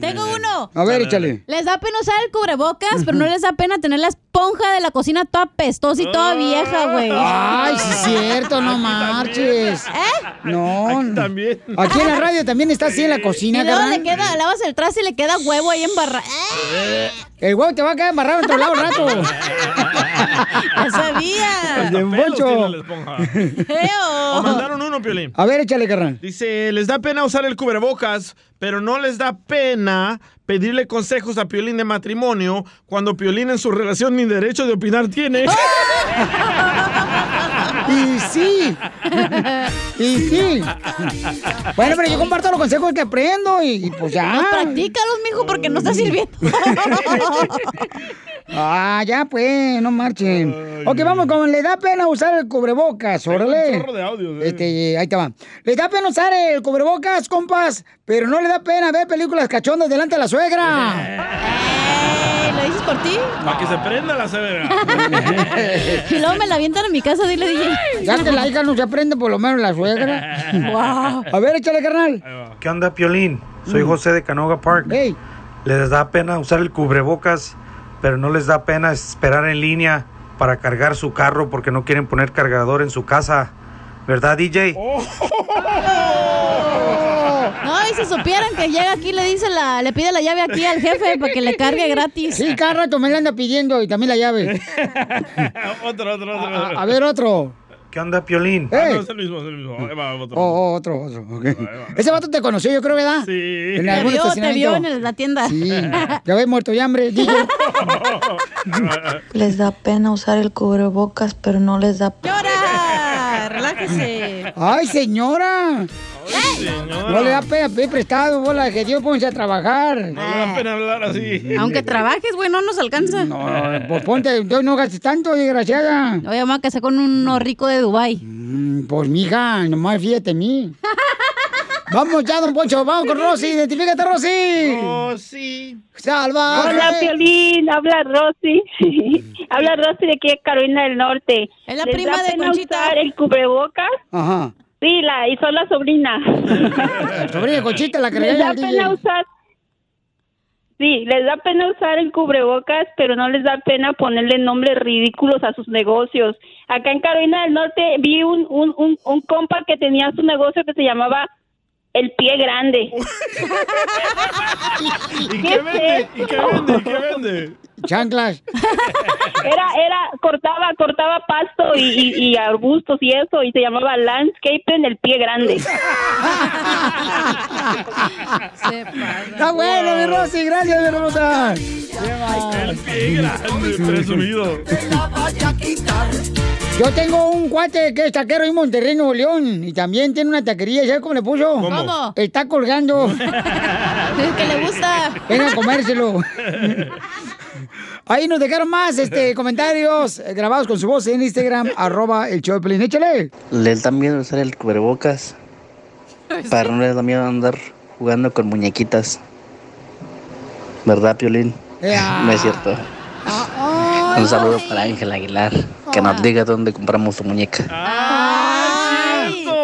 Speaker 11: Tengo uno.
Speaker 4: A ver, échale.
Speaker 11: Les da pena usar el cubrebocas, pero no les da pena tener la esponja de la cocina toda pestosa y toda vieja, güey.
Speaker 4: Ay, sí es cierto, no marches.
Speaker 11: ¿Eh?
Speaker 4: No. Aquí
Speaker 5: también.
Speaker 4: Aquí en la radio también está así en la
Speaker 11: Y
Speaker 4: cocina,
Speaker 11: luego
Speaker 4: carnal.
Speaker 11: le queda, lavas el traste y le queda huevo ahí embarrado.
Speaker 4: El huevo te va a quedar embarrado en otro lado rato.
Speaker 11: Ya sabía.
Speaker 4: De
Speaker 5: Pelos
Speaker 4: Poncho.
Speaker 5: tiene la esponja. O mandaron uno, Piolín.
Speaker 4: A ver, échale, carnal.
Speaker 5: Dice, les da pena usar el cubrebocas, pero no les da pena pedirle consejos a Piolín de matrimonio cuando Piolín en su relación ni derecho de opinar tiene.
Speaker 4: Y sí. Y sí. Bueno, pero yo comparto los consejos que aprendo y, y pues ya.
Speaker 11: Pues practícalos, mijo, porque no está sirviendo.
Speaker 4: Ah, ya pues, no marchen. ok, vamos con le da pena usar el cubrebocas, órale.
Speaker 5: un chorro de audios, eh.
Speaker 4: Este, ahí te va. Le da pena usar el cubrebocas, compas, pero no le da pena ver películas cachondas delante de la suegra.
Speaker 11: Eh, ¿Lo dices por ti?
Speaker 5: Para que se prenda la severa.
Speaker 11: Y luego me la avientan en mi casa, dile, DJ.
Speaker 4: Ya que la hija no se aprende por lo menos la suegra.
Speaker 11: Wow.
Speaker 4: A ver, échale, carnal.
Speaker 21: ¿Qué onda, Piolín? Soy José de Canoga Park. Les da pena usar el cubrebocas, pero no les da pena esperar en línea para cargar su carro porque no quieren poner cargador en su casa. ¿Verdad, DJ?
Speaker 11: No, y si supieran que llega aquí, le dice la, le pide la llave aquí al jefe para que le cargue gratis.
Speaker 4: Sí, cada rato me la anda pidiendo y también la llave.
Speaker 5: otro, otro, otro.
Speaker 4: A, a ver, otro.
Speaker 21: ¿Qué onda, Piolín?
Speaker 5: Ah, no, es el mismo, es el mismo. Ahí va, otro.
Speaker 4: Oh, oh, otro, otro. Ese vato te conoció, yo creo, ¿verdad?
Speaker 5: Sí.
Speaker 4: En
Speaker 11: Te vio, te vio en el- la tienda.
Speaker 4: Sí. Ya ves muerto de hambre.
Speaker 22: Les da pena usar el cubrebocas, pero no les da
Speaker 11: ¡Llora! ¡Relájese!
Speaker 4: Ay, señora. No le da pena pedir prestado, bola, que Dios ponse a trabajar.
Speaker 5: No le da pena hablar así.
Speaker 11: Aunque trabajes, güey, no nos alcanza.
Speaker 4: No, pues ponte, Dios no gastes tanto, desgraciada.
Speaker 11: Oye, mamá, que con uno rico de Dubai.
Speaker 4: Mm, Pues, mija, nomás fíjate en mí. Vamos ya, don Poncho, vamos con Rosy, identifícate, Rosy.
Speaker 5: Rosy.
Speaker 4: Salva.
Speaker 23: Hola, Piolín, habla Rosy. habla Rosy de aquí Carolina del Norte.
Speaker 11: Es la
Speaker 23: ¿Les
Speaker 11: prima de Conchita.
Speaker 23: usar el cubrebocas?
Speaker 4: Ajá.
Speaker 23: Sí, la, y soy la sobrina.
Speaker 4: Sobrina Conchita, la que
Speaker 23: Les da pena usar... Sí, les da pena usar el cubrebocas, pero no les da pena ponerle nombres ridículos a sus negocios. Acá en Carolina del Norte vi un, un, un, un compa que tenía su negocio que se llamaba El Pie Grande.
Speaker 5: ¿Y qué vende? ¿Y qué vende? ¿Y qué vende?
Speaker 4: Chanclas.
Speaker 23: Era, era, cortaba, cortaba pasto y, y- y arbustos y eso, y se llamaba landscaping el pie grande.
Speaker 4: Está bueno, mi Rosy, gracias, mi hermosa.
Speaker 5: El pie grande, presumido.
Speaker 4: Yo tengo un cuate que es taquero en Monterrey, Nuevo León, y también tiene una taquería, ¿sabes cómo le puso?
Speaker 11: ¿Cómo? ¿Cómo?
Speaker 4: Está colgando.
Speaker 11: que le gusta.
Speaker 4: Venga a comérselo. Ahí nos dejaron más este, comentarios eh, grabados con su voz en Instagram, arroba el show de Pelín. Échale.
Speaker 24: Le da miedo usar el cubrebocas. Para no les da miedo andar jugando con muñequitas. ¿Verdad, Piolín?
Speaker 4: Ya.
Speaker 24: No es cierto. Un saludo para Ángel Aguilar, que nos diga dónde compramos su muñeca.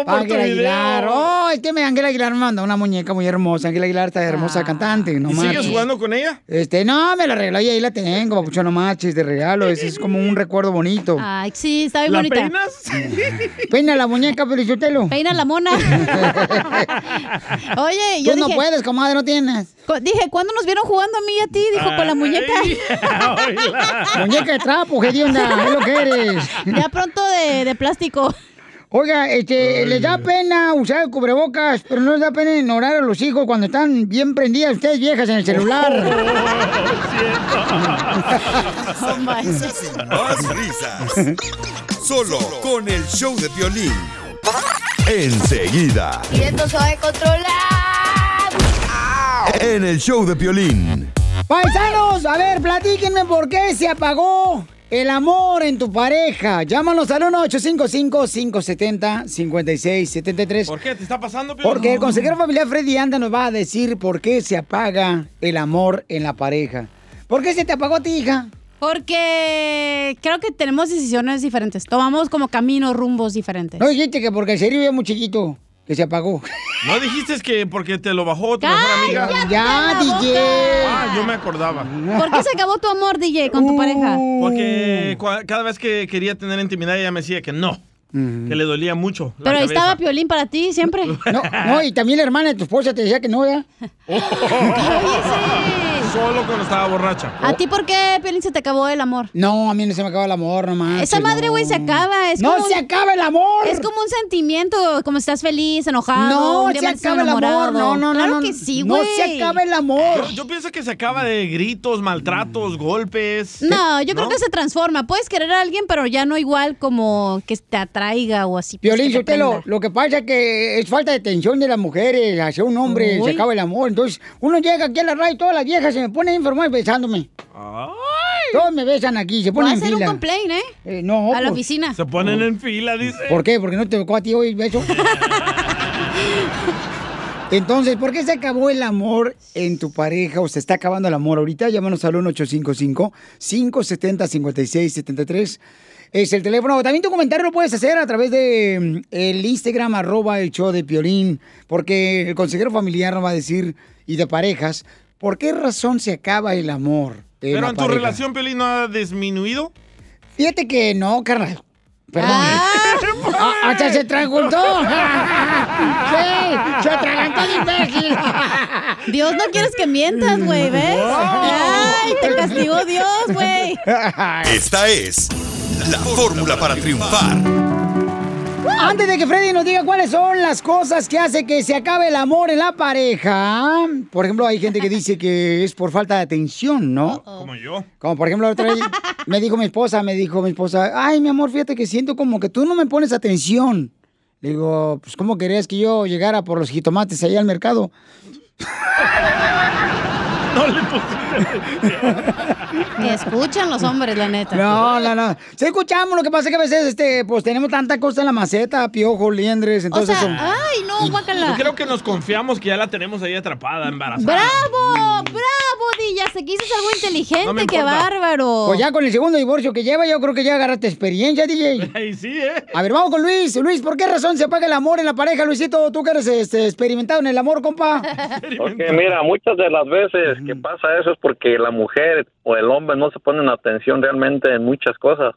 Speaker 4: Ángel Aguilar. Oh, es que me Ángel Aguilar me mandó una muñeca muy hermosa. Ángel Aguilar está hermosa cantante. No
Speaker 5: ¿Y sigues jugando con ella?
Speaker 4: Este, no, me la regaló y ahí la tengo, papuchón, no marches, de regalo. Ese es como un recuerdo bonito.
Speaker 11: Ay, sí, está bien
Speaker 4: ¿La
Speaker 11: bonita.
Speaker 4: peinas? Peina la muñeca, Felicitelo.
Speaker 11: Peina la mona. Oye, yo
Speaker 4: Tú no
Speaker 11: dije-
Speaker 4: puedes, comadre, no tienes.
Speaker 11: Dije, ¿cuándo nos vieron jugando a mí y a ti? Dijo, con la muñeca.
Speaker 4: Muñeca de trapo, hedionda, es lo que eres.
Speaker 11: Ya pronto de, de plástico.
Speaker 4: Oiga, este, les da pena usar el cubrebocas, pero no les da pena ignorar a los hijos cuando están bien prendidas ustedes viejas en el celular.
Speaker 1: Risas y más risas. Solo con el show de violín. Enseguida.
Speaker 6: Y esto se va a controlar.
Speaker 1: En el show de violín.
Speaker 4: Paisanos, a ver, platíquenme por qué se apagó el amor en tu pareja. Llámanos al 1-855-570-5673.
Speaker 5: ¿Por qué? ¿Te está pasando, Piolín?
Speaker 4: Porque el consejero familiar Freddy Anda nos va a decir por qué se apaga el amor en la pareja. ¿Por qué se te apagó a ti, hija?
Speaker 11: Porque creo que tenemos decisiones diferentes. Tomamos como caminos, rumbos diferentes.
Speaker 4: No dijiste que porque el cerebro es muy chiquito, que se apagó.
Speaker 5: ¿No dijiste que porque te lo bajó tu mejor amiga?
Speaker 4: Ya, DJ.
Speaker 5: Ah, yo me acordaba.
Speaker 11: ¿Por qué se acabó tu amor, DJ, con tu pareja?
Speaker 5: Porque cada vez que quería tener intimidad ella me decía que no, que le dolía mucho la
Speaker 11: Pero ahí
Speaker 5: cabeza.
Speaker 11: estaba Piolín para ti siempre.
Speaker 4: No, no, y también la hermana de tu esposa te decía que no, ¿ya?
Speaker 5: Solo cuando estaba borracha.
Speaker 11: ¿A ti por qué, Piolín, se te acabó el amor?
Speaker 4: No, a mí no se me acaba el amor, nomás.
Speaker 11: Esa madre, güey, se acaba. Es
Speaker 4: No
Speaker 11: como un-
Speaker 4: se acaba el amor.
Speaker 11: Es como un sentimiento, como estás feliz, enojado.
Speaker 4: No, se acaba el amor. No, no, no,
Speaker 11: Claro
Speaker 4: no.
Speaker 11: que sí,
Speaker 4: No
Speaker 11: güey.
Speaker 4: se acaba el amor.
Speaker 5: Yo, yo pienso que se acaba de gritos, maltratos, golpes.
Speaker 11: No, yo creo que se transforma. Puedes querer a alguien, pero ya no igual como que te atraiga o así. pues,
Speaker 4: Piolín,
Speaker 11: te
Speaker 4: Sotelo,
Speaker 11: prenda.
Speaker 4: lo que pasa es que es falta de atención de las mujeres hacia un hombre,
Speaker 11: Uy.
Speaker 4: se acaba el amor. Entonces, uno llega aquí a la radio y todas las viejas se me ponen a informar besándome. Todos me besan aquí, se ponen
Speaker 11: a
Speaker 4: en
Speaker 11: hacer un
Speaker 4: fila.
Speaker 11: complaint, ¿eh?
Speaker 4: Eh, no,
Speaker 11: A la
Speaker 4: pues,
Speaker 11: oficina.
Speaker 5: Se ponen en fila, dice.
Speaker 4: ¿Por qué? ¿Porque no te tocó a ti hoy beso? Entonces, ¿por qué se acabó el amor en tu pareja o se está acabando el amor ahorita? Llámanos al 1-855-570-5673. Es el teléfono. También tu comentario lo puedes hacer a través de mm, el Instagram, arroba el show de Piolín, porque el consejero familiar nos va a decir, y de parejas, ¿por qué razón se acaba el amor? en
Speaker 5: Pero
Speaker 4: la
Speaker 5: en tu
Speaker 4: pareja?
Speaker 5: relación, Piolín, ¿no ha disminuido?
Speaker 4: Fíjate que no, carnal. Perdón. Ah, hasta se transjuntó. sí, se atragantó el imbécil.
Speaker 11: Dios, no quieres que mientas, güey, ¿ves? Ay, te castigó Dios, güey.
Speaker 1: Esta es la fórmula para triunfar.
Speaker 4: Antes de que Freddy nos diga cuáles son las cosas que hace que se acabe el amor en la pareja, por ejemplo, hay gente que dice que es por falta de atención, ¿no?
Speaker 5: Como yo.
Speaker 4: Como por ejemplo, la otra vez me dijo mi esposa, me dijo mi esposa, ay, mi amor, fíjate que siento como que tú no me pones atención. Le digo, pues, ¿cómo querías que yo llegara por los jitomates allá al mercado?
Speaker 5: No le
Speaker 11: Que escuchan los hombres, la neta.
Speaker 4: No, no, no. Sí escuchamos, lo que pasa es que a veces, este, pues tenemos tanta cosa en la maceta, piojo, liendres,
Speaker 11: O
Speaker 4: entonces...
Speaker 11: sea,
Speaker 4: son-
Speaker 11: ay, no,
Speaker 5: Yo
Speaker 11: guácala.
Speaker 5: creo que nos confiamos que ya la tenemos ahí atrapada, embarazada.
Speaker 11: ¡Bravo! ¡Bravo, Dilla! Se quiso algo inteligente,
Speaker 5: No
Speaker 11: qué bárbaro.
Speaker 4: Pues ya con el segundo divorcio que lleva, yo creo que ya agarraste experiencia, DJ.
Speaker 5: Ay, sí, ¿eh?
Speaker 4: A ver, vamos con Luis. Luis, ¿por qué razón se apaga el amor en la pareja, Luisito? Tú que eres este, experimentado en el amor, compa.
Speaker 25: Porque mira, muchas de las veces que pasa eso es porque la mujer o el hombre no se ponen atención realmente en muchas cosas.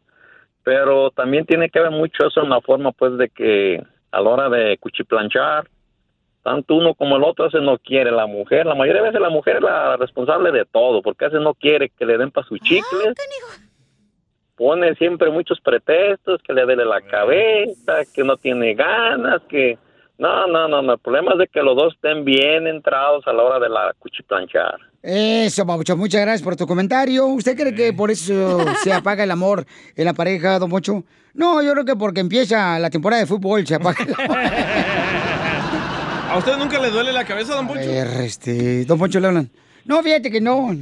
Speaker 25: Pero también tiene que ver mucho eso en la forma, pues, de que a la hora de cuchiplanchar, tanto uno como el otro a veces no quiere la mujer. La mayoría de veces la mujer es la responsable de todo, porque a veces no quiere que le den para sus chicles. Pone siempre muchos pretextos, que le duele la cabeza, que no tiene ganas, que... No, no, no, no. El problema es de que los dos estén bien entrados a la hora de la cuchiplanchar.
Speaker 4: Eso, Pabucho, muchas gracias por tu comentario. ¿Usted cree que por eso se apaga el amor en la pareja, don Mocho? No, yo creo que porque empieza la temporada de fútbol se apaga el amor.
Speaker 5: ¿A usted nunca le duele la cabeza, don
Speaker 4: A
Speaker 5: Poncho?
Speaker 4: ver, este, don Poncho le hablan. No, fíjate que no.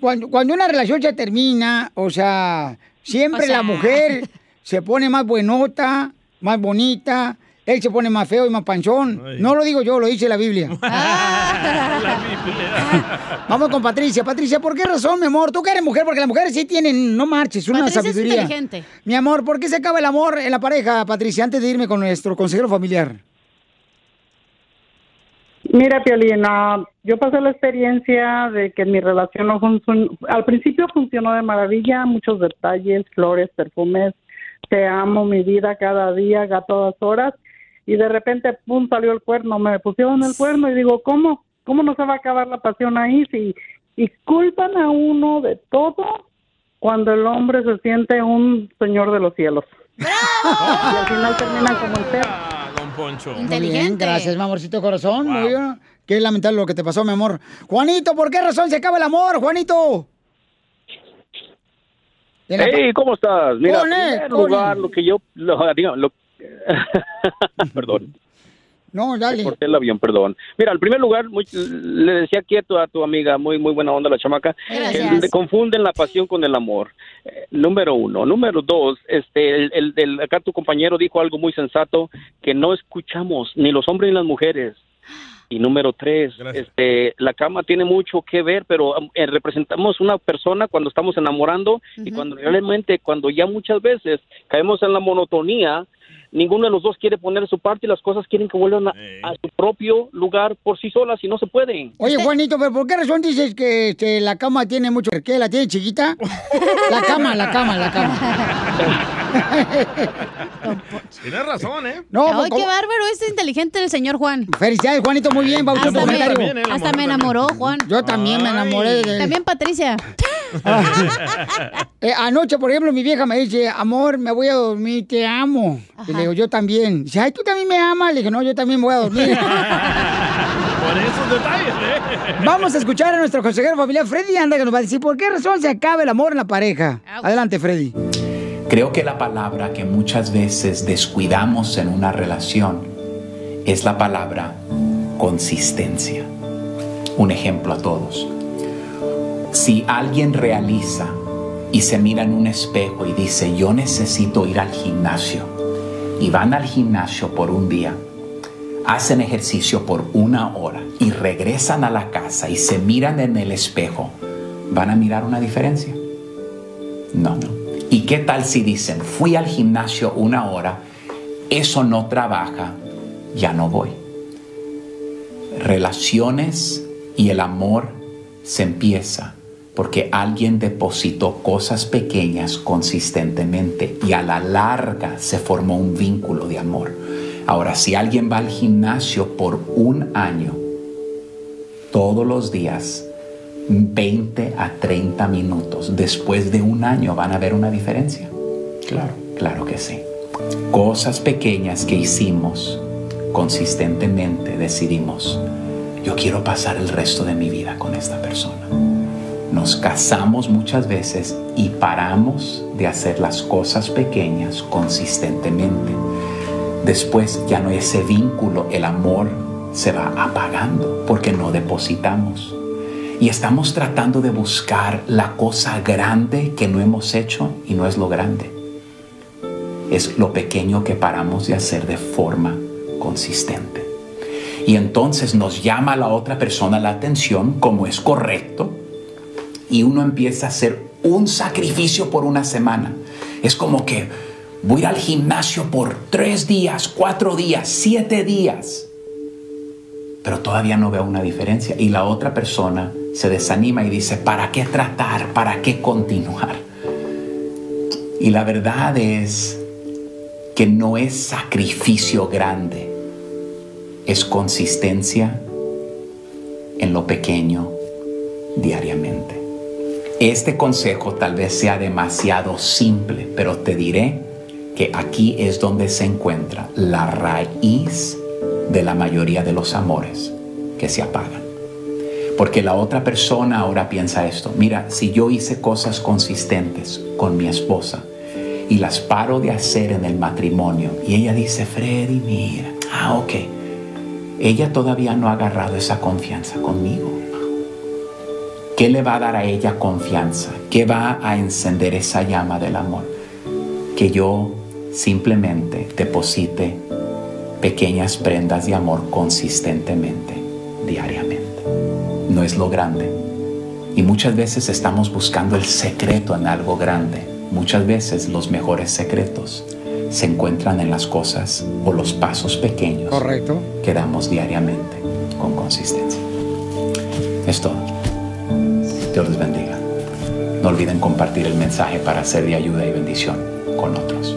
Speaker 4: Cuando, cuando una relación se termina, o sea, siempre
Speaker 11: O sea.
Speaker 4: la mujer se pone más buenota, más bonita, él se pone más feo y más panchón. No lo digo yo, lo dice la Biblia. Vamos con Patricia. Patricia, ¿por qué razón, mi amor? Tú que eres mujer, porque las mujeres sí tienen, no marches, una
Speaker 11: Patricia es
Speaker 4: sabiduría.
Speaker 11: inteligente.
Speaker 4: Mi amor, ¿por qué se acaba el amor en la pareja, Patricia? Antes de irme con nuestro consejero familiar.
Speaker 26: Mira, Piolín, ah, yo pasé la experiencia de que mi relación no funcionó. Al principio funcionó de maravilla, muchos detalles, flores, perfumes. Te amo, mi vida, cada día, a todas horas. Y de repente, pum, salió el cuerno. Me pusieron el cuerno y digo, ¿cómo? ¿Cómo no se va a acabar la pasión ahí? Si, y culpan a uno de todo cuando el hombre se siente un señor de los cielos. Y al final terminan como el perro.
Speaker 5: Ah, don Poncho.
Speaker 4: Muy bien, gracias, mi amorcito corazón. Muy bien. Qué lamentable lo que te pasó, mi amor. Juanito, ¿por qué razón se acaba el amor, Juanito?
Speaker 27: Hey, ¿cómo estás? Mira, en primer lugar, lo que yo, lo, diga, lo- perdón,
Speaker 4: No, dale.
Speaker 27: corté el avión, perdón. Mira, en primer lugar, muy- le decía quieto a tu amiga, muy muy buena onda la chamaca,
Speaker 11: Gracias.
Speaker 27: de- confunden la pasión con el amor. Eh, número uno. Número dos, este, el, el- el- acá tu compañero dijo algo muy sensato, que no escuchamos ni los hombres ni las mujeres. Y número tres, este, la cama tiene mucho que ver, pero eh, representamos una persona cuando estamos enamorando y cuando realmente, cuando ya muchas veces caemos en la monotonía, ninguno de los dos quiere poner su parte y las cosas quieren que vuelvan a, a su propio lugar por sí solas y no se pueden.
Speaker 4: Oye, Juanito, ¿pero por qué razón dices que este, la cama tiene mucho... ¿Qué? ¿La tiene chiquita? La cama, la cama, la cama.
Speaker 5: Tienes razón, ¿eh?
Speaker 4: No,
Speaker 11: Ay,
Speaker 4: pues,
Speaker 11: qué bárbaro es inteligente el señor Juan.
Speaker 4: Felicidades, Juanito, muy bien,
Speaker 11: Hasta,
Speaker 4: por
Speaker 11: me,
Speaker 4: comentario.
Speaker 5: También, ¿eh?
Speaker 11: Hasta me
Speaker 5: también.
Speaker 11: enamoró, Juan.
Speaker 4: Yo también me enamoré de
Speaker 11: También Patricia.
Speaker 4: Eh, anoche, por ejemplo, mi vieja me dice, amor, me voy a dormir, te amo. Y le digo, yo también. Dice, ay, ¿tú también me amas? Le dije, no, yo también me voy a dormir.
Speaker 5: Por esos detalles, ¿eh?
Speaker 4: Vamos a escuchar a nuestro consejero familiar, Freddy Anda, que nos va a decir por qué razón se acaba el amor en la pareja. Adelante, Freddy.
Speaker 28: Creo que la palabra que muchas veces descuidamos en una relación es la palabra consistencia. Un ejemplo a todos. Si alguien realiza y se mira en un espejo y dice, yo necesito ir al gimnasio, y van al gimnasio por un día, hacen ejercicio por una hora y regresan a la casa y se miran en el espejo, ¿van a mirar una diferencia? No, no. ¿Y qué tal si dicen, fui al gimnasio una hora, eso no trabaja, ya no voy? Relaciones y el amor se empieza porque alguien depositó cosas pequeñas consistentemente y a la larga se formó un vínculo de amor. Ahora, si alguien va al gimnasio por un año, todos los días, 20 a 30 minutos, después de un año van a ver una diferencia. Claro, claro que sí. Cosas pequeñas que hicimos consistentemente decidimos, yo quiero pasar el resto de mi vida con esta persona. Nos casamos muchas veces y paramos de hacer las cosas pequeñas consistentemente. Después ya no hay ese vínculo, el amor se va apagando porque no depositamos. Y estamos tratando de buscar la cosa grande que no hemos hecho y no es lo grande. Es lo pequeño que paramos de hacer de forma consistente. Y entonces nos llama a la otra persona la atención como es correcto y uno empieza a hacer un sacrificio por una semana. Es como que voy al gimnasio por tres días, cuatro días, siete días, pero todavía no veo una diferencia. Y la otra persona se desanima y dice, ¿para qué tratar? ¿Para qué continuar? Y la verdad es que no es sacrificio grande es consistencia en lo pequeño diariamente. Este consejo tal vez sea demasiado simple, pero te diré que aquí es donde se encuentra la raíz de la mayoría de los amores que se apagan. Porque la otra persona ahora piensa esto, mira, si yo hice cosas consistentes con mi esposa y las paro de hacer en el matrimonio y ella dice, Freddy, mira, ah, ok, ella todavía no ha agarrado esa confianza conmigo. ¿Qué le va a dar a ella confianza? ¿Qué va a encender esa llama del amor? Que yo simplemente deposite pequeñas prendas de amor consistentemente, diariamente. No es lo grande. Y muchas veces estamos buscando el secreto en algo grande. Muchas veces los mejores secretos se encuentran en las cosas o los pasos pequeños
Speaker 4: Correcto.
Speaker 28: que damos diariamente con consistencia. Es todo. Dios les bendiga. No olviden compartir el mensaje para ser de ayuda y bendición con otros.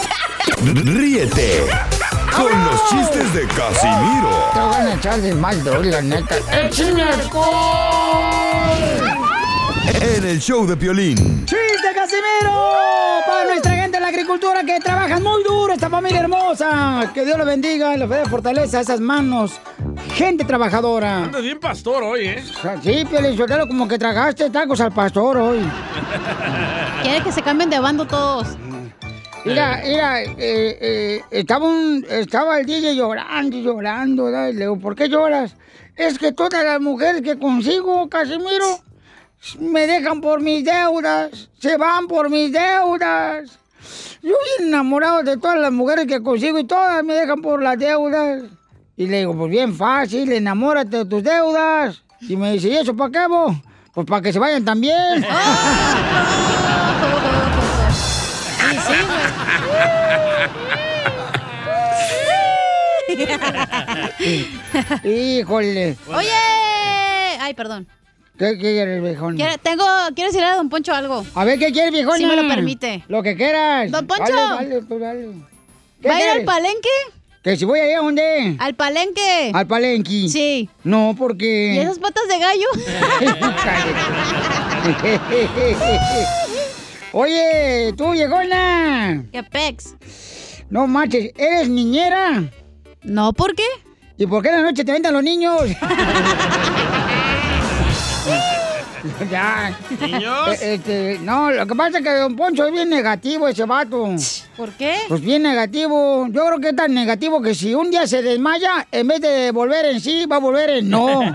Speaker 1: Ríete con los chistes de Casimiro
Speaker 4: Te van a echar de mal, la neta. ¡Échame
Speaker 1: en el show de Piolín.
Speaker 4: ¡Chiste, Casimiro! Para nuestra gente de la agricultura que trabajan muy duro, esta familia hermosa. Que Dios los bendiga y les dé fortaleza a esas manos. Gente trabajadora.
Speaker 5: Andas bien pastor hoy, ¿eh?
Speaker 4: Sí, Piolín, Sotelo, como que tragaste tacos al pastor hoy.
Speaker 11: Quiere que se cambien de bando todos.
Speaker 4: Mira, mira, eh, eh, estaba, un, estaba el DJ llorando y llorando, ¿verdad? Y le digo, ¿por qué lloras? Es que todas las mujeres que consigo, Casimiro, me dejan por mis deudas, se van por mis deudas. Yo bien enamorado de todas las mujeres que consigo y todas me dejan por las deudas. Y le digo, pues bien fácil, enamórate de tus deudas. Y me dice, ¿y eso para qué, vos? Pues para que se vayan también.
Speaker 11: Sí,
Speaker 4: Híjole.
Speaker 11: Oye. Ay, perdón.
Speaker 4: ¿Qué quieres, viejón?
Speaker 11: Quiero, tengo, quiero decirle a Don Poncho algo.
Speaker 4: A ver, ¿qué quieres, viejón?
Speaker 11: Si me lo permite.
Speaker 4: Lo que quieras.
Speaker 11: Don Poncho.
Speaker 4: Dale, dale, tú dale. ¿Qué
Speaker 11: ¿Va a ir al
Speaker 4: quieres?
Speaker 11: palenque?
Speaker 4: ¿Que si voy allá a dónde?
Speaker 11: Al palenque.
Speaker 4: ¿Al palenqui?
Speaker 11: Sí.
Speaker 4: No, porque...
Speaker 11: ¿Y esas patas de gallo?
Speaker 4: Oye, tú, llegona.
Speaker 11: ¿Qué pex?
Speaker 4: No manches, ¿eres niñera?
Speaker 11: No, ¿por qué?
Speaker 4: ¿Y por qué en la noche te vendan los niños? ya.
Speaker 5: ¿Niños?
Speaker 4: Eh, este, no, lo que pasa es que Don Poncho es bien negativo ese vato.
Speaker 11: ¿Por qué?
Speaker 4: Pues bien negativo. Yo creo que es tan negativo que si un día se desmaya, en vez de volver en sí, va a volver en no.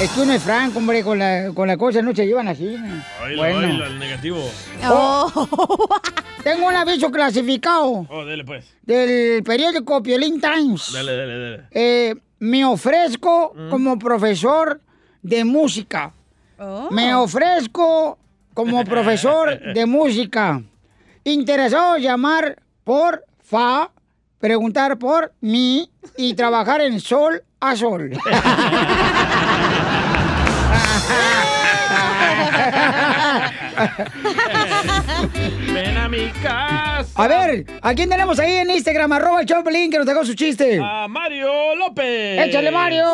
Speaker 4: es que uno es franco, hombre, con la, con la cosa no se llevan así.
Speaker 5: Oílo,
Speaker 4: bueno.
Speaker 5: oílo, el negativo.
Speaker 4: Oh. Tengo un aviso clasificado
Speaker 5: Oh, dele pues.
Speaker 4: del periódico Piolín Times.
Speaker 5: Dale, dale, dale.
Speaker 4: Eh, me ofrezco como profesor de música. Me ofrezco como profesor de música. Interesado llamar por fa, preguntar por mí y trabajar en sol a sol.
Speaker 5: Ven a mi casa.
Speaker 4: A ver, ¿a quién tenemos ahí en Instagram? Arroba el Choplin que nos dejó su chiste.
Speaker 5: A Mario López.
Speaker 4: ¡Échale, Mario!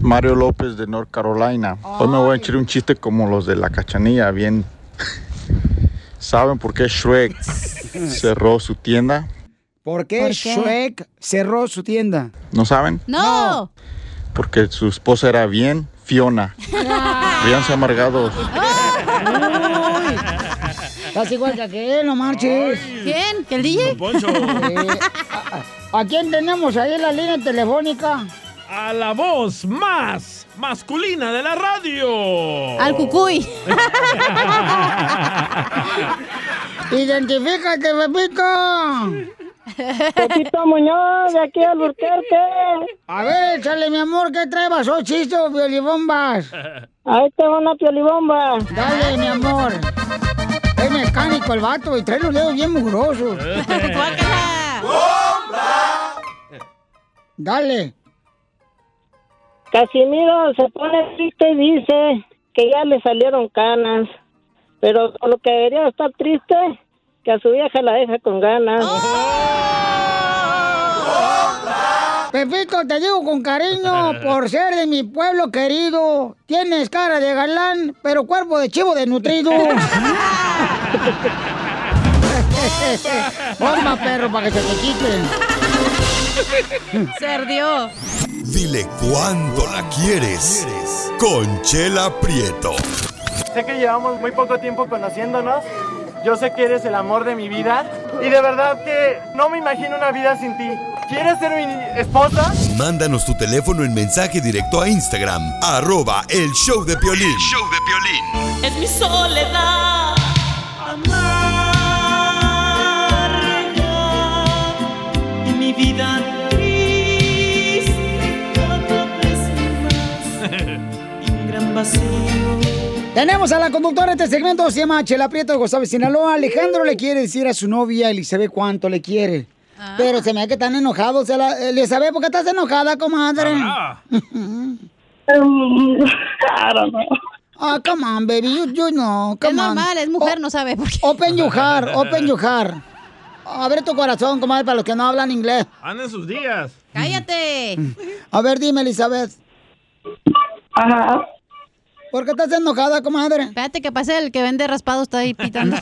Speaker 29: Mario López de North Carolina. Hoy me voy a echar un chiste como los de la cachanilla, bien. ¿Saben por qué Shrek cerró su tienda?
Speaker 4: ¿Por qué,
Speaker 11: ¿Por qué?
Speaker 4: Shrek cerró su tienda?
Speaker 29: ¿No saben?
Speaker 11: ¡No!
Speaker 29: Porque su esposa era bien Fiona. Ríanse amargados.
Speaker 4: Uy, Estás igual que aquel, no marches.
Speaker 11: ¿Quién? ¿Que el DJ?
Speaker 5: Poncho.
Speaker 4: Eh, ¿a, a quién tenemos ahí en la línea telefónica?
Speaker 5: A la voz más masculina de la radio.
Speaker 11: Al cucuy.
Speaker 4: Identifícate, Pepito.
Speaker 26: Pepito Muñoz, de aquí al Burquerque.
Speaker 4: A ver, échale, mi amor, ¿qué trae vasochis o violibombas?
Speaker 26: Ahí te va una piolibomba.
Speaker 4: Dale, mi amor. Es mecánico el vato y trae los dedos bien mugrosos. Dale.
Speaker 26: Casimiro se pone triste y dice que ya le salieron canas. Pero con lo que debería estar triste, que a su vieja la deja con ganas.
Speaker 4: Pepito, te digo con cariño por ser de mi pueblo querido. Tienes cara de galán, pero cuerpo de chivo desnutrido. Bomba, perro, para que se te quiten.
Speaker 11: Se ardió.
Speaker 1: Dile cuándo la quieres. Conchela Prieto.
Speaker 30: Sé que llevamos muy poco tiempo conociéndonos. Yo sé que eres el amor de mi vida. Y de verdad que no me imagino una vida sin ti. ¿Quieres ser mi esposa?
Speaker 1: Mándanos tu teléfono en mensaje directo a Instagram, arroba el show de Piolín. show de Piolín.
Speaker 3: Es mi soledad. Amarga y mi vida triste cada vez más. Y un gran vacío.
Speaker 4: Tenemos a la conductora de este segmento, se llama Chela Prieto de Guasave, Sinaloa. Alejandro le quiere decir a su novia Elizabeth cuánto le quiere. Pero se me ve que están enojados. Se la- Elizabeth, ¿por qué estás enojada, comadre?
Speaker 26: I don't know.
Speaker 4: Ah, come on, baby, you, you know, come
Speaker 11: Es
Speaker 4: on.
Speaker 11: normal, es mujer, no sabe por qué.
Speaker 4: Open your heart, open your heart. Abre tu corazón, comadre, para los que no hablan inglés.
Speaker 5: Anda en sus días.
Speaker 11: Cállate.
Speaker 4: A ver, dime, Elizabeth.
Speaker 26: Ajá.
Speaker 4: ¿Por qué estás enojada, comadre?
Speaker 11: Espérate que pase el que vende raspado, está ahí pitando.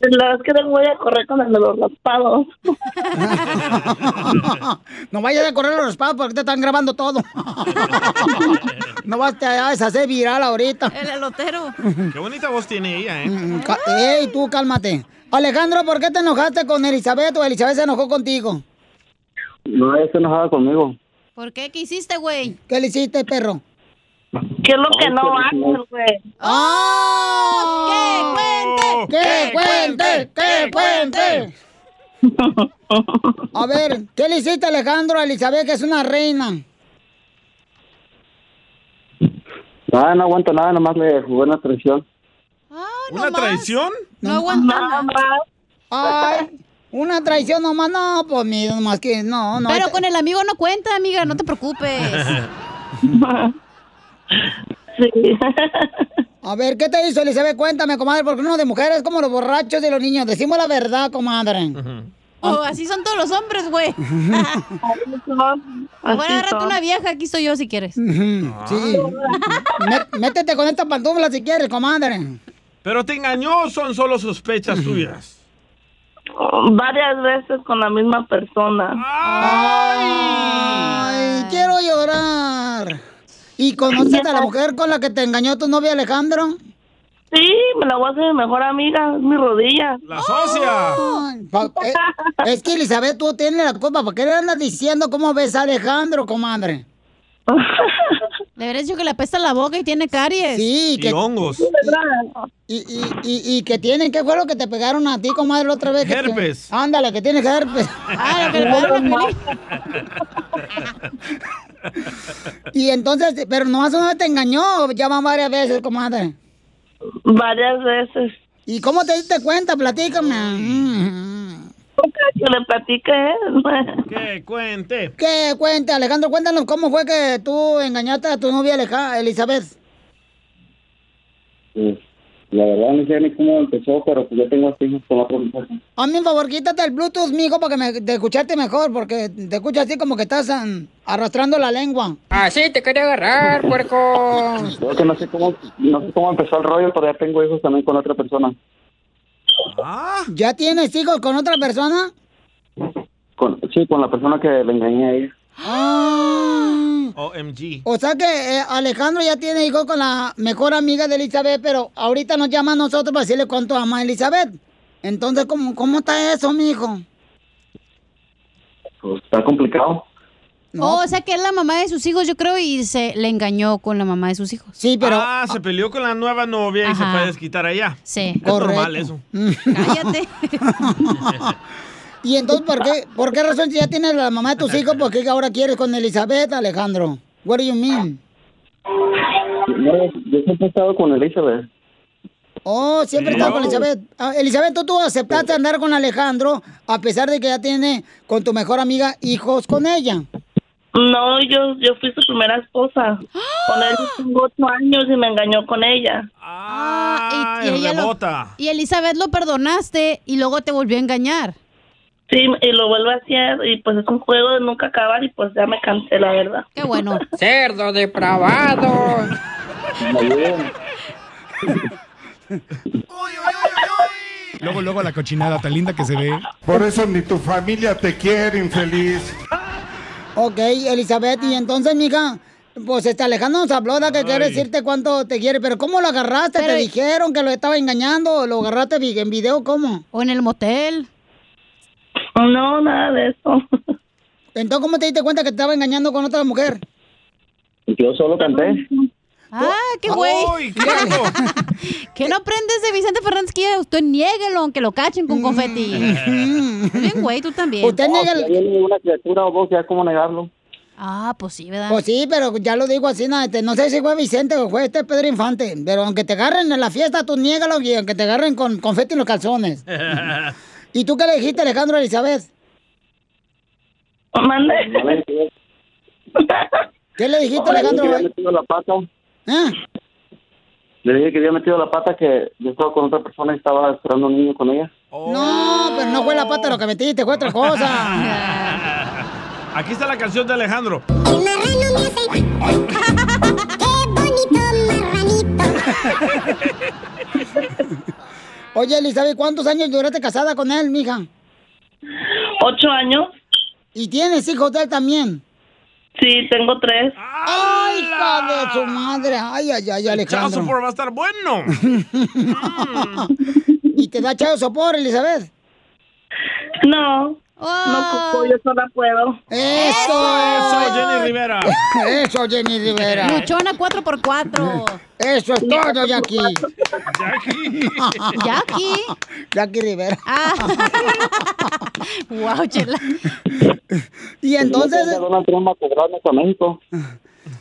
Speaker 26: La verdad es que te voy a correr con el de los raspados.
Speaker 4: no vayas a correr los raspados porque te están grabando todo. no vas a hacer viral ahorita.
Speaker 11: El elotero.
Speaker 5: Qué bonita voz tiene ella, ¿eh?
Speaker 4: Mm, Ey, tú cálmate. Alejandro, ¿por qué te enojaste con Elizabeth o Elizabeth se enojó contigo?
Speaker 24: No está enojada conmigo.
Speaker 11: ¿Por qué? ¿Qué hiciste, güey?
Speaker 4: ¿Qué le hiciste, perro?
Speaker 26: ¿Qué es lo que no haces, güey?
Speaker 4: ¡Oh! ¡Que cuente! ¡Que cuente! A ver, ¿qué le hiciste, Alejandro, a Elizabeth, que es una reina?
Speaker 24: Nada, no aguanto nada, nomás le jugué una traición.
Speaker 5: ¿Una traición?
Speaker 11: No aguanta nada.
Speaker 4: Ay, una traición nomás, no, pues mira, nomás que no, no.
Speaker 11: Pero con el amigo no cuenta, amiga, no te preocupes.
Speaker 26: Sí.
Speaker 4: A ver, ¿qué te hizo, Elizabeth? Cuéntame, comadre, porque uno de mujeres es como los borrachos y los niños. Decimos la verdad, comadre.
Speaker 11: Oh, así son todos los hombres, güey. Mejor agárrate una vieja, aquí estoy yo si quieres.
Speaker 4: Sí. Mé- Métete con esta pantufla si quieres, comadre.
Speaker 5: Pero te engañó o son solo sospechas tuyas.
Speaker 26: Varias veces con la misma persona.
Speaker 4: Ay, quiero llorar. ¿Y conoces a la mujer con la que te engañó tu novia Alejandro?
Speaker 26: Sí, me la voy a hacer mi mejor amiga, es mi rodilla.
Speaker 5: ¡La socia!
Speaker 4: Eh, es que Elizabeth, tú tienes la culpa. ¿Por qué le andas diciendo cómo ves a Alejandro, comadre?
Speaker 11: Le habrías dicho que le apesta la boca y tiene caries.
Speaker 4: Sí, que...
Speaker 5: hongos.
Speaker 4: Y, y, y, y que tienen, ¿qué fue lo que te pegaron a ti, comadre, la otra vez? Que
Speaker 5: Herpes.
Speaker 4: Ándale, que tienes herpes.
Speaker 11: Ah, lo que le pegaron a.
Speaker 4: Y entonces, pero nomás una vez te engañó, ya van varias veces, comadre.
Speaker 26: Varias veces.
Speaker 4: ¿Y cómo te diste cuenta? Platícame.
Speaker 26: Que le platique él.
Speaker 5: Que cuente.
Speaker 4: ¿Qué cuenta, Alejandro? Cuéntanos cómo fue que tú engañaste a tu novia Elizabeth.
Speaker 24: Sí.
Speaker 31: La verdad no sé ni cómo empezó, pero pues yo tengo así hijos con otra mujer.
Speaker 4: Hazme un favor, quítate el Bluetooth, mijo, para que me, te escucharte mejor, porque te escucho así como que estás am, arrastrando la lengua.
Speaker 32: Ah, sí, te quería agarrar, puerco.
Speaker 31: Creo que no sé cómo, no sé cómo empezó el rollo, pero ya tengo hijos también con otra persona.
Speaker 4: ¿Ya tienes hijos con otra persona?
Speaker 31: Con, sí, con la persona que le engañé a ella.
Speaker 4: Ah.
Speaker 5: OMG.
Speaker 4: O sea que eh, Alejandro ya tiene hijos con la mejor amiga de Elizabeth, pero ahorita nos llama a nosotros para decirle cuánto ama a Elizabeth. Entonces, ¿cómo, cómo está eso, mijo?
Speaker 31: Pues está complicado.
Speaker 11: Oh, o sea que es la mamá de sus hijos, yo creo, y se le engañó con la mamá de sus hijos.
Speaker 4: Sí,
Speaker 5: Ah, se peleó con la nueva novia y se
Speaker 11: Ajá.
Speaker 5: fue a desquitar allá.
Speaker 11: Sí.
Speaker 5: Es normal eso.
Speaker 11: Cállate.
Speaker 4: Y entonces, ¿por qué, ¿por qué razón si ya tienes la mamá de tus hijos, por qué ahora quieres con Elizabeth, Alejandro? What do you mean?
Speaker 31: No, yo siempre he estado con Elizabeth.
Speaker 4: Oh, siempre
Speaker 31: Sí.
Speaker 4: estás con. Elizabeth. Ah, Elizabeth, ¿tú, tú aceptaste andar con Alejandro a pesar de que ya tiene con tu mejor amiga hijos con ella.
Speaker 33: No, yo, yo fui su primera esposa. Con él tengo ocho años y me engañó con ella.
Speaker 11: Ah, y, y ella lo- y Elizabeth lo perdonaste y luego te volvió a engañar.
Speaker 33: Sí, y lo vuelvo a hacer y pues es un juego de nunca acabar y pues ya me cansé, la verdad.
Speaker 11: Qué bueno.
Speaker 32: Cerdo depravado.
Speaker 34: Luego, luego la cochinada tan linda que se ve.
Speaker 35: Por eso ni tu familia te quiere, infeliz.
Speaker 4: Ok, Elizabeth, y entonces, mija, pues este Alejandro nos habló de que quiere decirte cuánto te quiere, pero ¿cómo lo agarraste? ¿Te dijeron que lo estaba engañando? ¿Lo agarraste en video? ¿Cómo?
Speaker 11: ¿O en el motel?
Speaker 33: No, nada de eso.
Speaker 4: Entonces, ¿cómo te diste cuenta que te estaba engañando con otra mujer?
Speaker 31: Yo solo canté.
Speaker 11: Ah, qué güey. que no aprendes de Vicente Fernández que usted niéguelo aunque lo cachen con confeti. Bien, güey, tú también.
Speaker 4: Usted
Speaker 31: hay una criatura o dos, ya cómo negarlo.
Speaker 11: Ah, pues sí, ¿verdad?
Speaker 4: Pues sí, pero ya lo digo así, no, este, no sé si fue Vicente o fue este Pedro Infante, pero aunque te agarren en la fiesta, tú niégalo y aunque te agarren con confeti en los calzones. ¿Y tú qué le dijiste, Alejandro Elizabeth?
Speaker 33: Mande.
Speaker 4: ¿Qué le dijiste,
Speaker 31: Le dije que
Speaker 4: Alejandro?
Speaker 31: había metido la pata.
Speaker 4: ¿Ah?
Speaker 31: Le dije que había metido la pata, que yo estaba con otra persona y estaba esperando un niño con ella.
Speaker 4: No, pero no fue la pata lo que metiste, fue otra cosa.
Speaker 5: Aquí está la canción de Alejandro.
Speaker 4: Oye, Elizabeth, ¿cuántos años duraste casada con él, mija?
Speaker 33: Ocho años.
Speaker 4: ¿Y tienes hijos de él también?
Speaker 33: Sí, tengo tres.
Speaker 4: ¡Ay, hija de su madre! ¡Ay, ay, ay,
Speaker 5: Chao,
Speaker 4: Alejandro!
Speaker 5: sopor va a estar bueno.
Speaker 4: ¿Y te da chao sopor, Elizabeth?
Speaker 33: No. No ocupo, yo sola puedo.
Speaker 4: ¡Eso!
Speaker 5: Eso, Jenny Rivera.
Speaker 4: ¡Eso, Jenny Rivera!
Speaker 11: Luchona 4x4.
Speaker 4: ¡Eso es todo, Jackie!
Speaker 11: Jackie.
Speaker 4: Jackie Rivera.
Speaker 11: Ah. wow, chela.
Speaker 4: Y entonces...
Speaker 31: Donald Trump a cobrarme a México.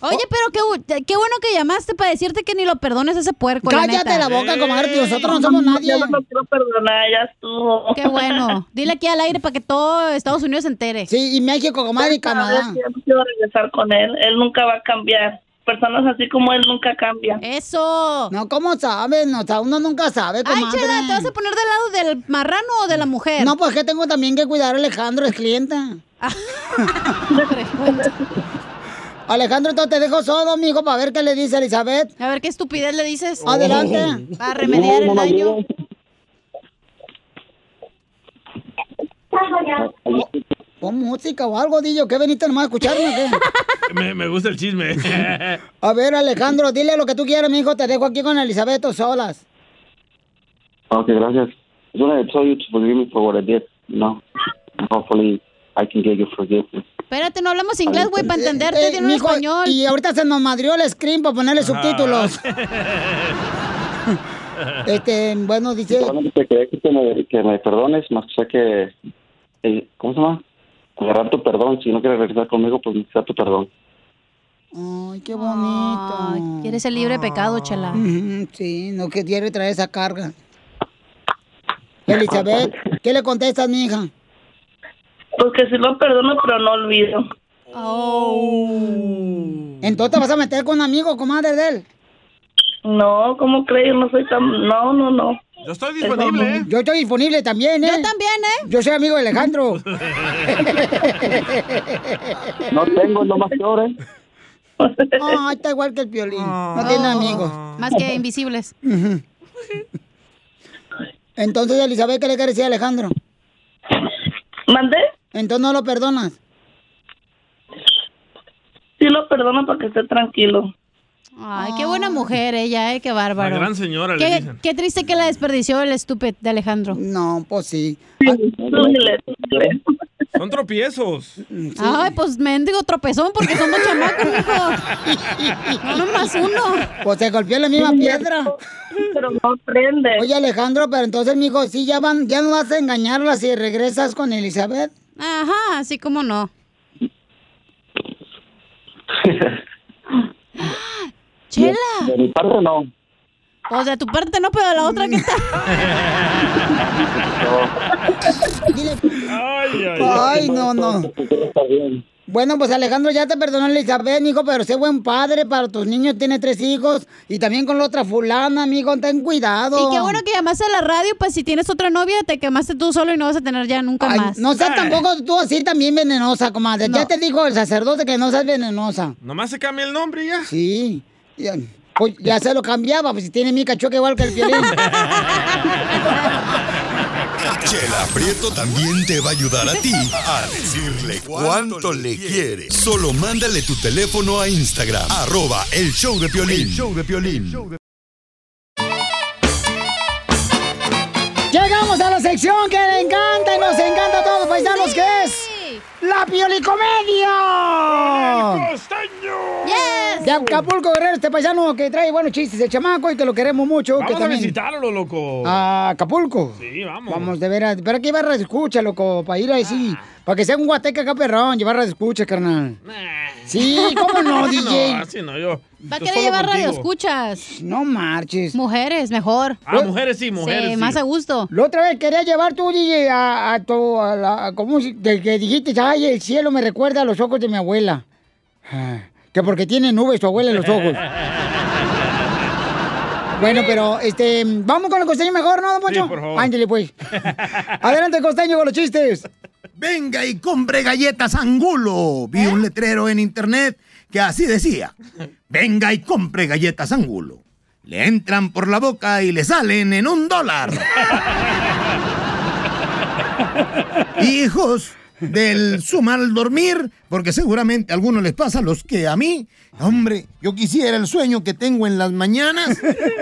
Speaker 11: Oye, pero qué, qué bueno que llamaste para decirte que ni lo perdones a ese puerco.
Speaker 4: Cállate la boca, comadre, nosotros no somos nadie.
Speaker 33: Yo no lo quiero perdonar, ya estuvo.
Speaker 11: Qué bueno. Dile aquí al aire para que todo Estados Unidos se entere.
Speaker 4: Sí, y México, comadre, y Canadá.
Speaker 33: Yo no quiero regresar con él. Él nunca va a cambiar. Personas así como él nunca cambian.
Speaker 11: Eso.
Speaker 4: No, ¿cómo sabes? No, o sea, uno nunca sabe,
Speaker 11: Ay,
Speaker 4: comadre.
Speaker 11: Chela, ¿te vas a poner del lado del marrano o de la mujer?
Speaker 4: No, pues que tengo también que cuidar a Alejandro, es clienta. Alejandro, entonces te dejo solo, amigo, para ver qué le dice Elizabeth.
Speaker 11: A ver qué estupidez le dices.
Speaker 4: Adelante.
Speaker 11: Para remediar el daño.
Speaker 4: Pon música o algo, Dillo. ¿Qué veniste nomás a escucharme qué?
Speaker 5: Me, me gusta el chisme.
Speaker 4: A ver, Alejandro, dile lo que tú quieras, mijo. Te dejo aquí con Elizabeth o solas.
Speaker 31: Ok, gracias. I just want to tell you to forgive me for what I did, you know. And hopefully I can get your forgiveness.
Speaker 11: Espérate, no hablamos inglés, güey, para entenderte.
Speaker 4: Eh,
Speaker 11: Tiene un
Speaker 4: mijo,
Speaker 11: español.
Speaker 4: Y ahorita se nos madrió el screen para ponerle subtítulos. Este, bueno, dice...
Speaker 31: Solamente te quería que me, que me perdones, más que sea que... eh, ¿Cómo se llama? Agarrar tu perdón. Si no quieres regresar conmigo, pues necesita tu perdón.
Speaker 4: Ay, qué bonito.
Speaker 11: Quieres ser libre de pecado, chela.
Speaker 4: Sí, no que quiere traer esa carga. Elizabeth, ¿qué le contestas, mi hija?
Speaker 33: Porque sí lo perdono, pero no olvido.
Speaker 4: Entonces te vas a meter con un amigo, comadre de él.
Speaker 33: No, ¿cómo crees? Yo no soy tan... No, no, no.
Speaker 5: Yo estoy disponible, ¿eh?
Speaker 4: Yo estoy disponible también, ¿eh? Yo
Speaker 11: también, ¿eh?
Speaker 4: Yo soy amigo de Alejandro.
Speaker 31: No tengo, nomás peor, ¿eh?
Speaker 4: Ah, está igual que el violín. No tiene amigos.
Speaker 11: Más que invisibles.
Speaker 4: Entonces, Elizabeth, ¿qué le quiere decir a Alejandro?
Speaker 33: ¿Mandé?
Speaker 4: Entonces no lo perdonas.
Speaker 33: Sí lo perdono para que esté tranquilo.
Speaker 11: Ay, qué buena mujer ella, ¿eh? Qué bárbaro.
Speaker 5: La gran señora, le
Speaker 11: Qué,
Speaker 5: dicen.
Speaker 11: qué triste que la desperdició el estúpido de Alejandro.
Speaker 4: No, pues sí.
Speaker 5: Son tropiezos.
Speaker 11: Ay, pues mendigo tropezón porque son dos chamacos, mijo. No nomás uno.
Speaker 4: Pues se golpeó la misma piedra.
Speaker 33: Pero no prende.
Speaker 4: Oye, Alejandro, pero entonces, mijo, sí, ya van, ya no vas a engañarla si regresas con Elizabeth.
Speaker 11: Ajá, así como no. Chela.
Speaker 31: De mi parte, no.
Speaker 11: Pues de tu parte no, pero de la otra que está.
Speaker 4: Ay, no, no. Bueno, pues Alejandro, ya te perdonó Elizabeth, hijo, pero sé buen padre para tus niños, tiene tres hijos, y también con la otra fulana, amigo, ten cuidado.
Speaker 11: Y qué bueno que llamaste a la radio, pues si tienes otra novia, te quemaste tú solo y no vas a tener ya nunca
Speaker 4: Ay,
Speaker 11: más.
Speaker 4: no seas tampoco tú así también venenosa, comadre. Ya te dijo el sacerdote que no seas venenosa.
Speaker 5: Nomás se cambia el nombre ya.
Speaker 4: Sí. Ya, pues ya se lo cambiaba, pues si tiene mi cachuca igual que el violín.
Speaker 1: Chela Prieto también te va a ayudar a ti a decirle cuánto le quiere. Solo mándale tu teléfono a Instagram, arroba el show de Piolín. El show de Piolín.
Speaker 4: Llegamos a la sección que le encanta y nos encanta a todos, paisanos, que es la piolicomedia.
Speaker 11: Yes.
Speaker 4: De Acapulco, Guerrero, este paisano que trae buenos chistes, el chamaco, y que lo queremos mucho.
Speaker 5: Vamos
Speaker 4: que
Speaker 5: a
Speaker 4: también...
Speaker 5: visitarlo, loco.
Speaker 4: A Acapulco.
Speaker 5: Sí, vamos.
Speaker 4: Vamos, de veras. Pero aquí va a escucha, loco, para ir ahí sí. Para que sea un guateca acá, perrón, llevar a escucha, carnal. Sí, ¿cómo no, DJ?
Speaker 5: No, así no, yo.
Speaker 11: ¿Para qué le llevar radio escuchas?
Speaker 4: No marches.
Speaker 11: Mujeres, mejor.
Speaker 5: Ah, mujeres sí, mujeres sí.
Speaker 11: más a gusto.
Speaker 4: La otra vez quería llevar tú, DJ, a, a tu. A la, ¿Cómo se- de que dijiste? Ay, el cielo me recuerda a los ojos de mi abuela. Ah, Que porque tiene nubes tu abuela en los ojos. Bueno, pero este, vamos con el costeño mejor, ¿no, don Poncho?
Speaker 3: Sí, por favor.
Speaker 4: Ándale, pues. Adelante, costeño, con los chistes.
Speaker 3: Venga y compre galletas Angulo. Vi un letrero en internet que así decía. Venga y compre galletas Angulo. Le entran por la boca y le salen en un dólar. Hijos del su mal dormir, porque seguramente a algunos les pasa los que a mí, hombre, yo quisiera el sueño que tengo en las mañanas,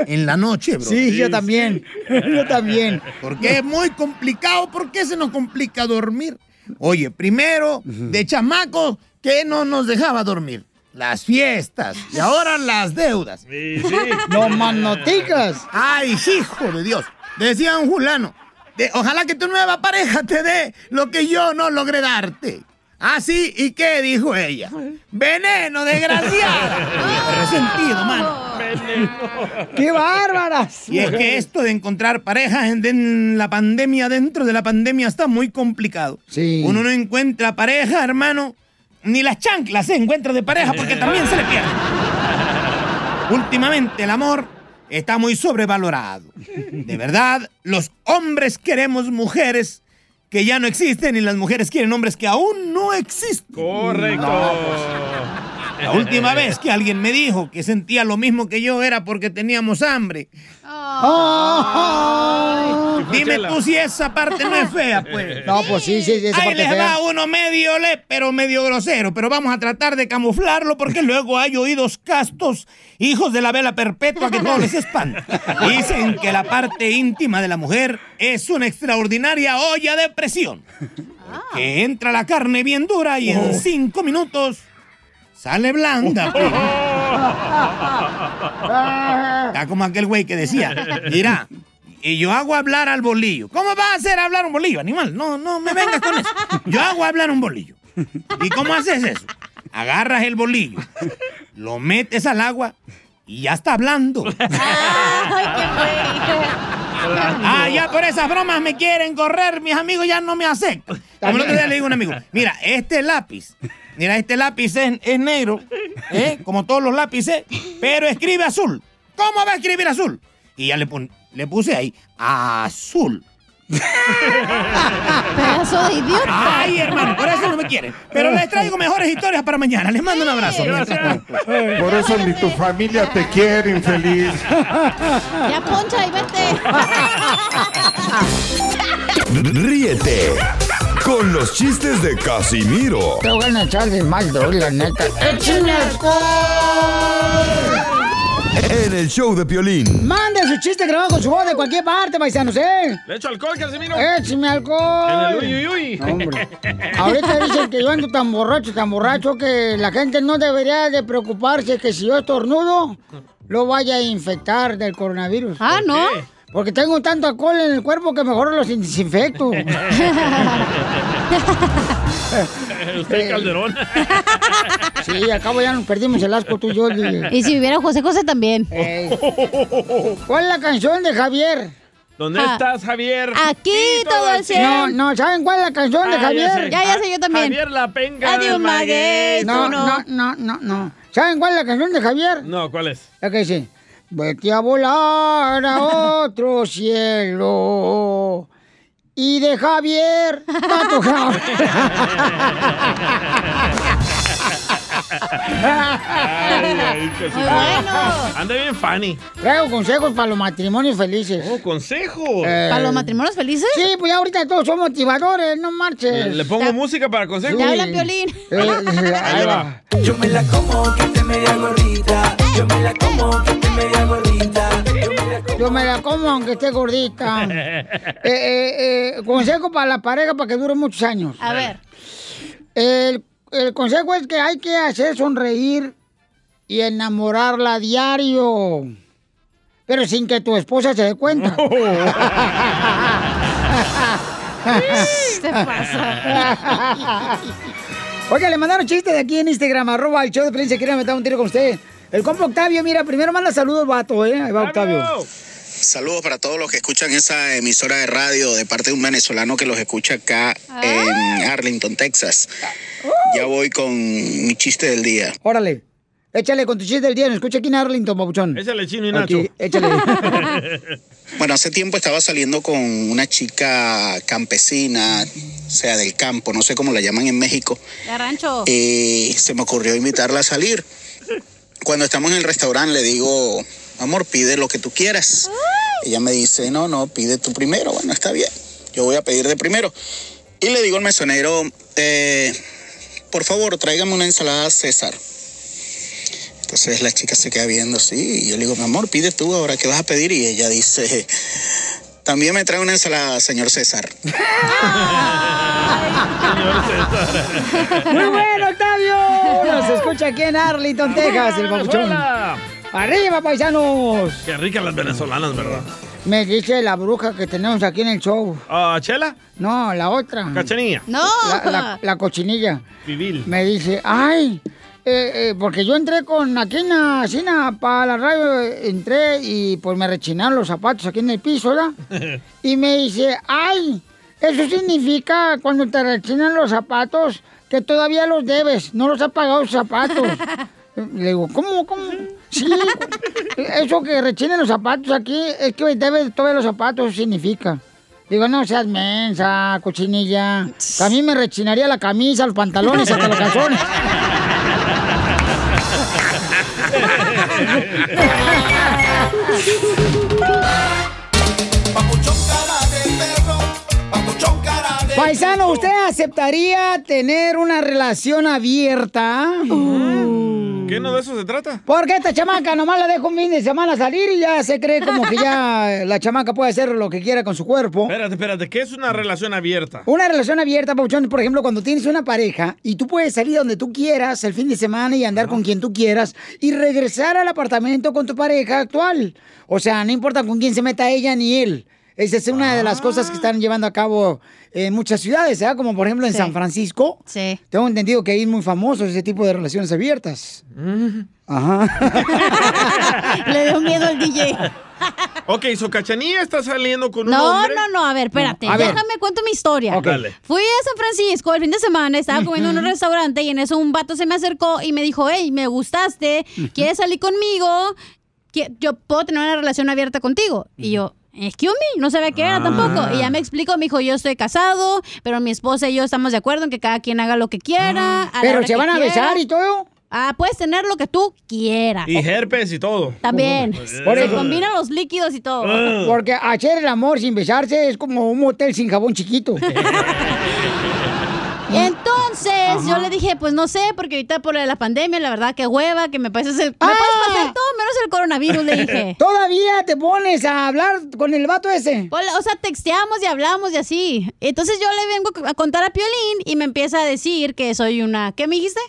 Speaker 3: en la noche, bro.
Speaker 4: Sí, yo también. Yo también.
Speaker 3: Porque es muy complicado. ¿Por qué se nos complica dormir? Oye, primero, de chamaco, ¿qué no nos dejaba dormir? Las fiestas. Y ahora las deudas.
Speaker 5: Sí, sí.
Speaker 4: No más noticas.
Speaker 3: Ay, hijo de Dios. Decía un fulano. de- ojalá que tu nueva pareja te dé lo que yo no logré darte. Ah, sí, ¿y qué dijo ella? Veneno, desgraciada. Resentido, mano.
Speaker 4: ¡Qué bárbaras!
Speaker 3: Y es que esto de encontrar pareja en, en la pandemia, dentro de la pandemia, está muy complicado.
Speaker 4: Sí.
Speaker 3: Uno no encuentra pareja, hermano, ni las chanclas se encuentra de pareja porque también se le pierde. Últimamente el amor está muy sobrevalorado. De verdad, los hombres queremos mujeres que ya no existen y las mujeres quieren hombres que aún no existen.
Speaker 5: Correcto.
Speaker 3: La última vez que alguien me dijo que sentía lo mismo que yo era porque teníamos hambre. Dime tú si esa parte no es fea, pues.
Speaker 4: No, pues sí, sí, esa
Speaker 3: Ahí
Speaker 4: parte
Speaker 3: les
Speaker 4: fea.
Speaker 3: va uno medio le, pero medio grosero, pero vamos a tratar de camuflarlo porque luego hay oídos castos, hijos de la vela perpetua que no les espanta. Dicen que la parte íntima de la mujer es una extraordinaria olla de presión. Que entra la carne bien dura y en cinco minutos sale blanda. pues. Está como aquel güey que decía, mira, y yo hago hablar al bolillo. ¿Cómo va a hacer hablar un bolillo, animal? No, no me vengas con eso. Yo hago hablar un bolillo. ¿Y cómo haces eso? Agarras el bolillo, lo metes al agua y ya está hablando. Ah, ya por esas bromas me quieren correr, mis amigos ya no me aceptan. Como el otro día le digo a un amigo, mira, este lápiz, mira, este lápiz es, es negro, ¿eh? como todos los lápices, pero escribe azul. ¿cómo va a escribir azul? Y ya le, pon- le puse ahí, azul.
Speaker 11: Pedazo de idiota.
Speaker 3: Ay, hermano, por eso no me quieren. Pero les traigo mejores historias para mañana. Les mando un abrazo.
Speaker 35: Por eso ni tu familia te quiere, infeliz.
Speaker 11: Ya poncha y vete.
Speaker 1: Ríete con los chistes de Casimiro
Speaker 4: Te voy a echar de mal, la neta. ¡Échame
Speaker 1: en el show de Piolín.
Speaker 4: Mande su chiste grabado con su voz de cualquier parte, paisanos, ¿eh?
Speaker 5: ¿Le echo alcohol, Casimiro?
Speaker 4: ¡Échame alcohol!
Speaker 5: En el uy, uy, uy.
Speaker 4: Hombre. Ahorita dicen que yo ando tan borracho, tan borracho, que la gente no debería de preocuparse que si yo estornudo, lo vaya a infectar del coronavirus.
Speaker 11: Ah, ¿no?
Speaker 4: Porque tengo tanto alcohol en el cuerpo que mejor los desinfecto.
Speaker 5: Usted, Calderón.
Speaker 4: Sí, al cabo ya nos perdimos el asco tú y yo.
Speaker 11: Y si viviera José José también.
Speaker 4: ¿Cuál es la canción de Javier?
Speaker 5: ¿Dónde
Speaker 11: Ah.
Speaker 5: estás, Javier?
Speaker 11: Aquí todo el cielo.
Speaker 4: No, no, ¿saben cuál es la canción de
Speaker 5: Ah,
Speaker 4: Javier?
Speaker 5: sé.
Speaker 11: Ya, ya sé, yo también.
Speaker 5: Javier la penga
Speaker 11: Adiós,
Speaker 5: del maguey.
Speaker 4: No,
Speaker 11: no.
Speaker 4: no, no, no, no. ¿Saben cuál es la canción de Javier?
Speaker 5: No, ¿cuál es?
Speaker 4: La que dice, vete a volar a otro cielo. Y de Javier, Pato
Speaker 5: Ay.
Speaker 4: Muy bueno.
Speaker 5: Anda bien, Fanny.
Speaker 4: Traigo consejos para los matrimonios felices.
Speaker 5: Oh, consejos.
Speaker 4: Eh,
Speaker 11: ¿Para los matrimonios felices?
Speaker 4: Sí, pues ya ahorita todos son motivadores, no marches.
Speaker 5: Le pongo música para consejos.
Speaker 11: Ya hablan violín.
Speaker 4: Eh, ahí va.
Speaker 36: Yo me la como que esté media gordita. Yo me la como que esté media gordita.
Speaker 4: Yo me la como aunque esté gordita. Eh, eh, eh, consejo para la pareja para que dure muchos años.
Speaker 11: A ver.
Speaker 4: El, el consejo es que hay que hacer sonreír y enamorarla a diario. Pero sin que tu esposa se dé cuenta.
Speaker 11: Te pasa.
Speaker 4: Oiga, le mandaron chistes de aquí en Instagram, arroba el show de Prince, quieren meter un tiro con usted. El compa Octavio, mira, primero manda saludos, vato, ¿eh? Ahí va Octavio.
Speaker 37: Saludos para todos los que escuchan esa emisora de radio de parte de un venezolano que los escucha acá en Arlington, Texas. Ya voy con mi chiste del día.
Speaker 4: Órale, échale con tu chiste del día, nos escucha aquí en Arlington, papuchón.
Speaker 5: Échale chino y Nacho.
Speaker 4: Aquí, échale.
Speaker 37: Bueno, hace tiempo estaba saliendo con una chica campesina, o sea, del campo, no sé cómo la llaman en México.
Speaker 11: De rancho.
Speaker 37: y se me ocurrió invitarla a salir. Cuando estamos en el restaurante le digo, amor, pide lo que tú quieras. Ella me dice, no, no, pide tú primero. Bueno, está bien. Yo voy a pedir de primero. Y le digo al mesonero, eh, por favor, tráigame una ensalada César. Entonces la chica se queda viendo así y yo le digo, mi amor, pide tú ahora, ¿qué vas a pedir? Y ella dice, también me trae una ensalada, señor César.
Speaker 4: Muy bueno, Octavio. Nos escucha aquí en Arlington, Texas, el.
Speaker 5: Venezuela!
Speaker 4: Arriba, paisanos.
Speaker 5: Qué ricas las venezolanas, ¿verdad?
Speaker 4: Me dice la bruja que tenemos aquí en el show.
Speaker 5: Ah, ¿Chela?
Speaker 4: No, la otra.
Speaker 5: ¿Cachanilla?
Speaker 11: No.
Speaker 4: La, la- la cochinilla.
Speaker 5: Vivil.
Speaker 4: Me dice, ay, eh, eh, porque yo entré con aquí en la cina para la radio, entré y pues me rechinaron los zapatos aquí en el piso, ¿verdad? Y me dice, ay, eso significa cuando te rechinan los zapatos que todavía los debes, no los has pagado los zapatos. Le digo, ¿cómo, cómo? Sí, eso que rechinen los zapatos aquí es que debes todavía los zapatos, significa. Digo, no seas mensa, cochinilla. A mí me rechinaría la camisa, los pantalones, hasta los calzones. Paisano, ¿usted aceptaría tener una relación abierta?
Speaker 5: ¿Qué no de eso se trata?
Speaker 4: Porque esta chamaca nomás la dejo un fin de semana salir y ya se cree como que ya la chamaca puede hacer lo que quiera con su cuerpo.
Speaker 5: Espérate, espérate, ¿qué es una relación abierta?
Speaker 4: Una relación abierta, Pauchón, por ejemplo, cuando tienes una pareja y tú puedes salir donde tú quieras el fin de semana y andar con quien tú quieras y regresar al apartamento con tu pareja actual. O sea, no importa con quién se meta ella ni él. Esa es una de las cosas que están llevando a cabo en muchas ciudades, ¿verdad? Como por ejemplo en
Speaker 11: Sí.
Speaker 4: San Francisco.
Speaker 11: Sí.
Speaker 4: Tengo entendido que ahí es muy famoso ese tipo de relaciones abiertas. Ajá.
Speaker 11: Le dio miedo al DJ.
Speaker 5: Ok, so Cachanilla está saliendo con un
Speaker 11: No,
Speaker 5: hombre.
Speaker 11: no, no, a ver, espérate.
Speaker 5: A ver.
Speaker 11: Déjame cuento mi historia.
Speaker 5: Ok. Dale.
Speaker 11: Fui a San Francisco el fin de semana, estaba comiendo en un restaurante y en eso un vato se me acercó y me dijo, hey, me gustaste, ¿quieres salir conmigo? "Qui- yo puedo tener una relación abierta contigo. Y yo, excuse me, no sabía qué era tampoco. Y ya me explicó, me dijo, yo estoy casado, pero mi esposa y yo estamos de acuerdo en que cada quien haga lo que quiera. a la
Speaker 4: Pero se van a
Speaker 11: quiera".
Speaker 4: besar y todo.
Speaker 11: Ah, puedes tener lo que tú quieras.
Speaker 5: Y herpes y todo.
Speaker 11: También.
Speaker 4: Por
Speaker 11: Se
Speaker 4: eso.
Speaker 11: combinan los líquidos y todo.
Speaker 5: Ah.
Speaker 4: Porque hacer el amor sin besarse es como un motel sin jabón chiquito.
Speaker 11: Yo le dije, pues no sé, porque ahorita por la pandemia, la verdad, que hueva, que me parece el, me puedes pasar todo menos el coronavirus, le dije.
Speaker 4: Todavía te pones a hablar con el vato ese.
Speaker 11: O sea, texteamos y hablamos y así. Entonces yo le vengo a contar a Piolín y me empieza a decir que soy una... ¿Qué me dijiste?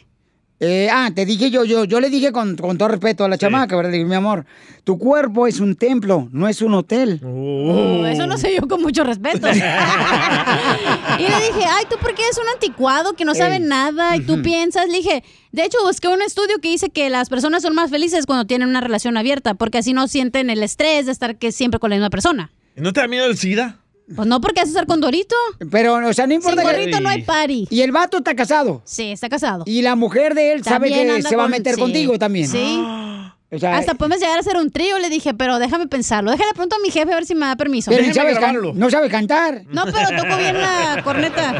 Speaker 4: Eh, ah, te dije yo, yo, yo le dije con, con todo respeto a la chamaca, ¿verdad? Le dije, mi amor, tu cuerpo es un templo, no es un hotel.
Speaker 11: Uh, eso no sé yo con mucho respeto. y le dije, ay, ¿tú por qué eres un anticuado que no sabe
Speaker 4: Ey.
Speaker 11: nada y tú piensas? Le dije, de hecho, busqué un estudio que dice que las personas son más felices cuando tienen una relación abierta, porque así no sienten el estrés de estar que siempre con la misma persona.
Speaker 5: ¿No te da miedo el SIDA?
Speaker 11: Pues no, porque haces estar con Dorito.
Speaker 4: Pero, o sea, no importa
Speaker 11: Sin
Speaker 4: que-
Speaker 11: gorrito no hay party.
Speaker 4: Y el vato está casado.
Speaker 11: Sí, está casado.
Speaker 4: Y la mujer de él sabe que se va a
Speaker 11: con-
Speaker 4: meter
Speaker 11: sí.
Speaker 4: contigo también.
Speaker 11: Sí.
Speaker 4: O sea,
Speaker 11: Hasta podemos llegar a hacer un trío, le dije, pero déjame pensarlo. Déjale pronto a mi jefe a ver si me da permiso.
Speaker 4: pero ni sabes can- no sabe cantar.
Speaker 11: No, pero toco bien la corneta.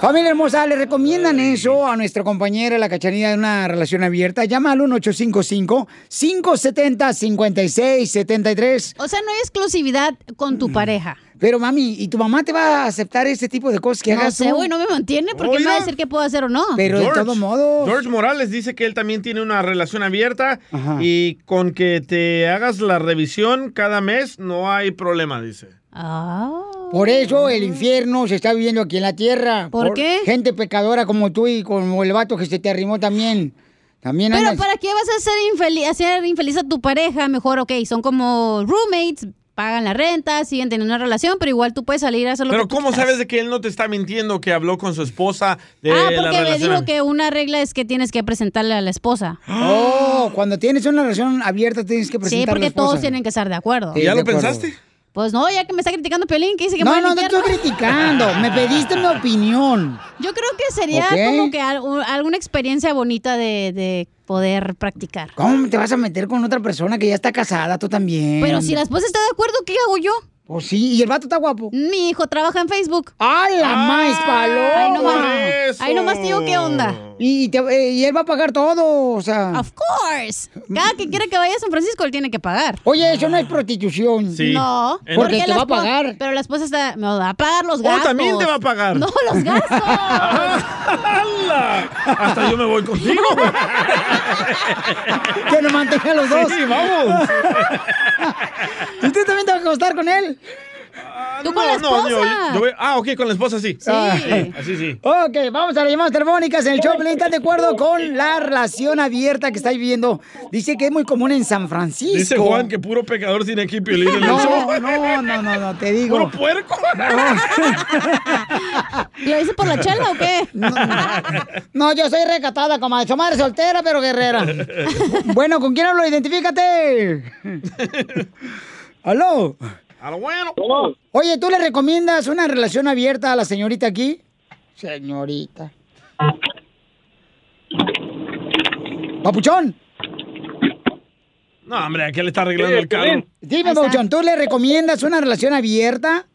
Speaker 4: Familia hermosa, ¿le recomiendan eso a nuestra compañera, la cachanilla de una relación abierta? Llama al 1855-570-5673.
Speaker 11: O sea, no hay exclusividad con tu pareja.
Speaker 4: Pero mami, ¿y tu mamá te va a aceptar ese tipo de cosas que
Speaker 11: No
Speaker 4: hagas
Speaker 11: sé,
Speaker 4: tú?
Speaker 11: güey, no me mantiene porque me va a decir qué puedo hacer o no.
Speaker 4: modos.
Speaker 5: George Morales dice que él también tiene una relación abierta y con que te hagas la revisión cada mes no hay problema, dice.
Speaker 4: Por eso el infierno se está viviendo aquí en la tierra.
Speaker 11: ¿Por qué?
Speaker 4: Gente pecadora como tú y como el vato que se te arrimó también. También
Speaker 11: Pero
Speaker 4: andas-
Speaker 11: ¿para qué vas a ser infeliz, hacer infeliz a tu pareja? Mejor, ok, son como roommates, pagan la renta, siguen teniendo una relación, pero igual tú puedes salir a hacer lo
Speaker 5: Pero
Speaker 11: que tú
Speaker 5: ¿cómo
Speaker 11: quieras.
Speaker 5: sabes de que él no te está mintiendo que habló con su esposa de
Speaker 11: Ah,
Speaker 5: la
Speaker 11: porque me
Speaker 5: relación?
Speaker 11: dijo que una regla es que tienes que presentarle a la esposa.
Speaker 4: Oh, cuando tienes una relación abierta tienes que
Speaker 11: Sí,
Speaker 4: presentar a la
Speaker 11: porque
Speaker 4: esposa.
Speaker 11: todos tienen que estar de acuerdo.
Speaker 4: Sí, ¿Ya lo acuerdo. pensaste?
Speaker 11: Pues no, ya que me está criticando Piolín, que dice que
Speaker 4: No, no, no estoy criticando. Me pediste mi opinión.
Speaker 11: Yo creo que sería como que al- un- alguna experiencia bonita de, de poder practicar.
Speaker 4: ¿Cómo te vas a meter con otra persona que ya está casada, tú también?
Speaker 11: Pero si la esposa está de acuerdo, ¿qué hago yo?
Speaker 4: Pues sí, y el vato está guapo.
Speaker 11: Mi hijo trabaja en Facebook.
Speaker 4: ¡Ay, la más paloma!
Speaker 11: Ahí nomás, ahí nomás te digo qué onda.
Speaker 4: Y, te- eh, y él va a pagar todo, o sea.
Speaker 11: Of course. Cada que quiera que vaya a San Francisco, él tiene que pagar.
Speaker 4: Oye, eso no es prostitución.
Speaker 11: No,
Speaker 4: Porque te
Speaker 11: la
Speaker 4: va a pagar.
Speaker 11: Pero la esposa está, me va a pagar los
Speaker 5: Oh,
Speaker 11: gastos.
Speaker 5: también te va a pagar.
Speaker 11: No, los gastos.
Speaker 5: ¡Hala! Hasta yo me voy contigo.
Speaker 4: Que nos mantenga los dos.
Speaker 5: Sí, vamos.
Speaker 4: ¿Y tú también te vas a acostar con él?
Speaker 11: Tú con la esposa.
Speaker 5: yo- yo voy- ah, ok, con la esposa sí.
Speaker 4: Sí.
Speaker 5: Así sí.
Speaker 4: Ok, vamos a las llamadas telefónicas en el show. ¿Estás de acuerdo con la relación abierta que está viviendo? Dice que es muy común en San Francisco.
Speaker 5: Dice Juan que puro pecador tiene aquí Piolín en el show.
Speaker 4: No, no, no, no, no, te digo.
Speaker 5: ¿Puro puerco?
Speaker 11: ¿Lo dice por la chela o qué?
Speaker 4: No, yo soy recatada, comadre. Soy madre soltera, pero guerrera. bueno, ¿con quién hablo? Identifícate. ¿Aló?
Speaker 5: A lo bueno.
Speaker 4: Oye, ¿tú le recomiendas una relación abierta a la señorita aquí? Señorita. Papuchón.
Speaker 5: No, hombre, aquí le está arreglando el carro.
Speaker 4: Dime, Papuchón, ¿tú le recomiendas una relación abierta?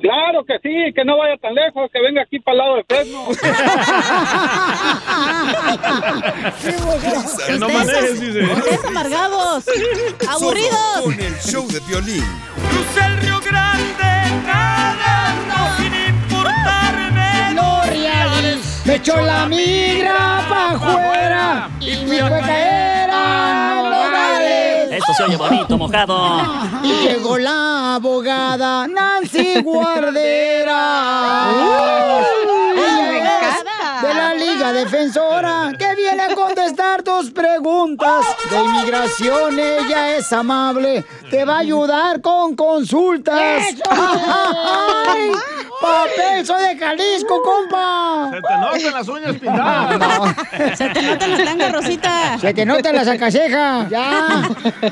Speaker 38: Claro que sí, que no vaya tan lejos, que venga aquí para el lado de Fresno.
Speaker 5: Que no manejes, dice.
Speaker 11: Ustedes amargados, aburridos.
Speaker 1: Con el show de violín.
Speaker 36: Crucé el Río Grande nadando sin importarme
Speaker 4: los reales. Me echó la migra pa' afuera y me fue caer a
Speaker 39: Esto se oye bonito, mojado.
Speaker 4: Y llegó la abogada Nancy Guardera. Es de la Liga Defensora viene a contestar tus preguntas de inmigración. Ella es amable, te va a ayudar con consultas. ¡Ay! ¡Papel! ¡Soy de Jalisco, compa!
Speaker 5: Se te notan las uñas pintadas.
Speaker 11: Se te notan las tangas, Rosita.
Speaker 4: Se te nota la sacaseja, ya.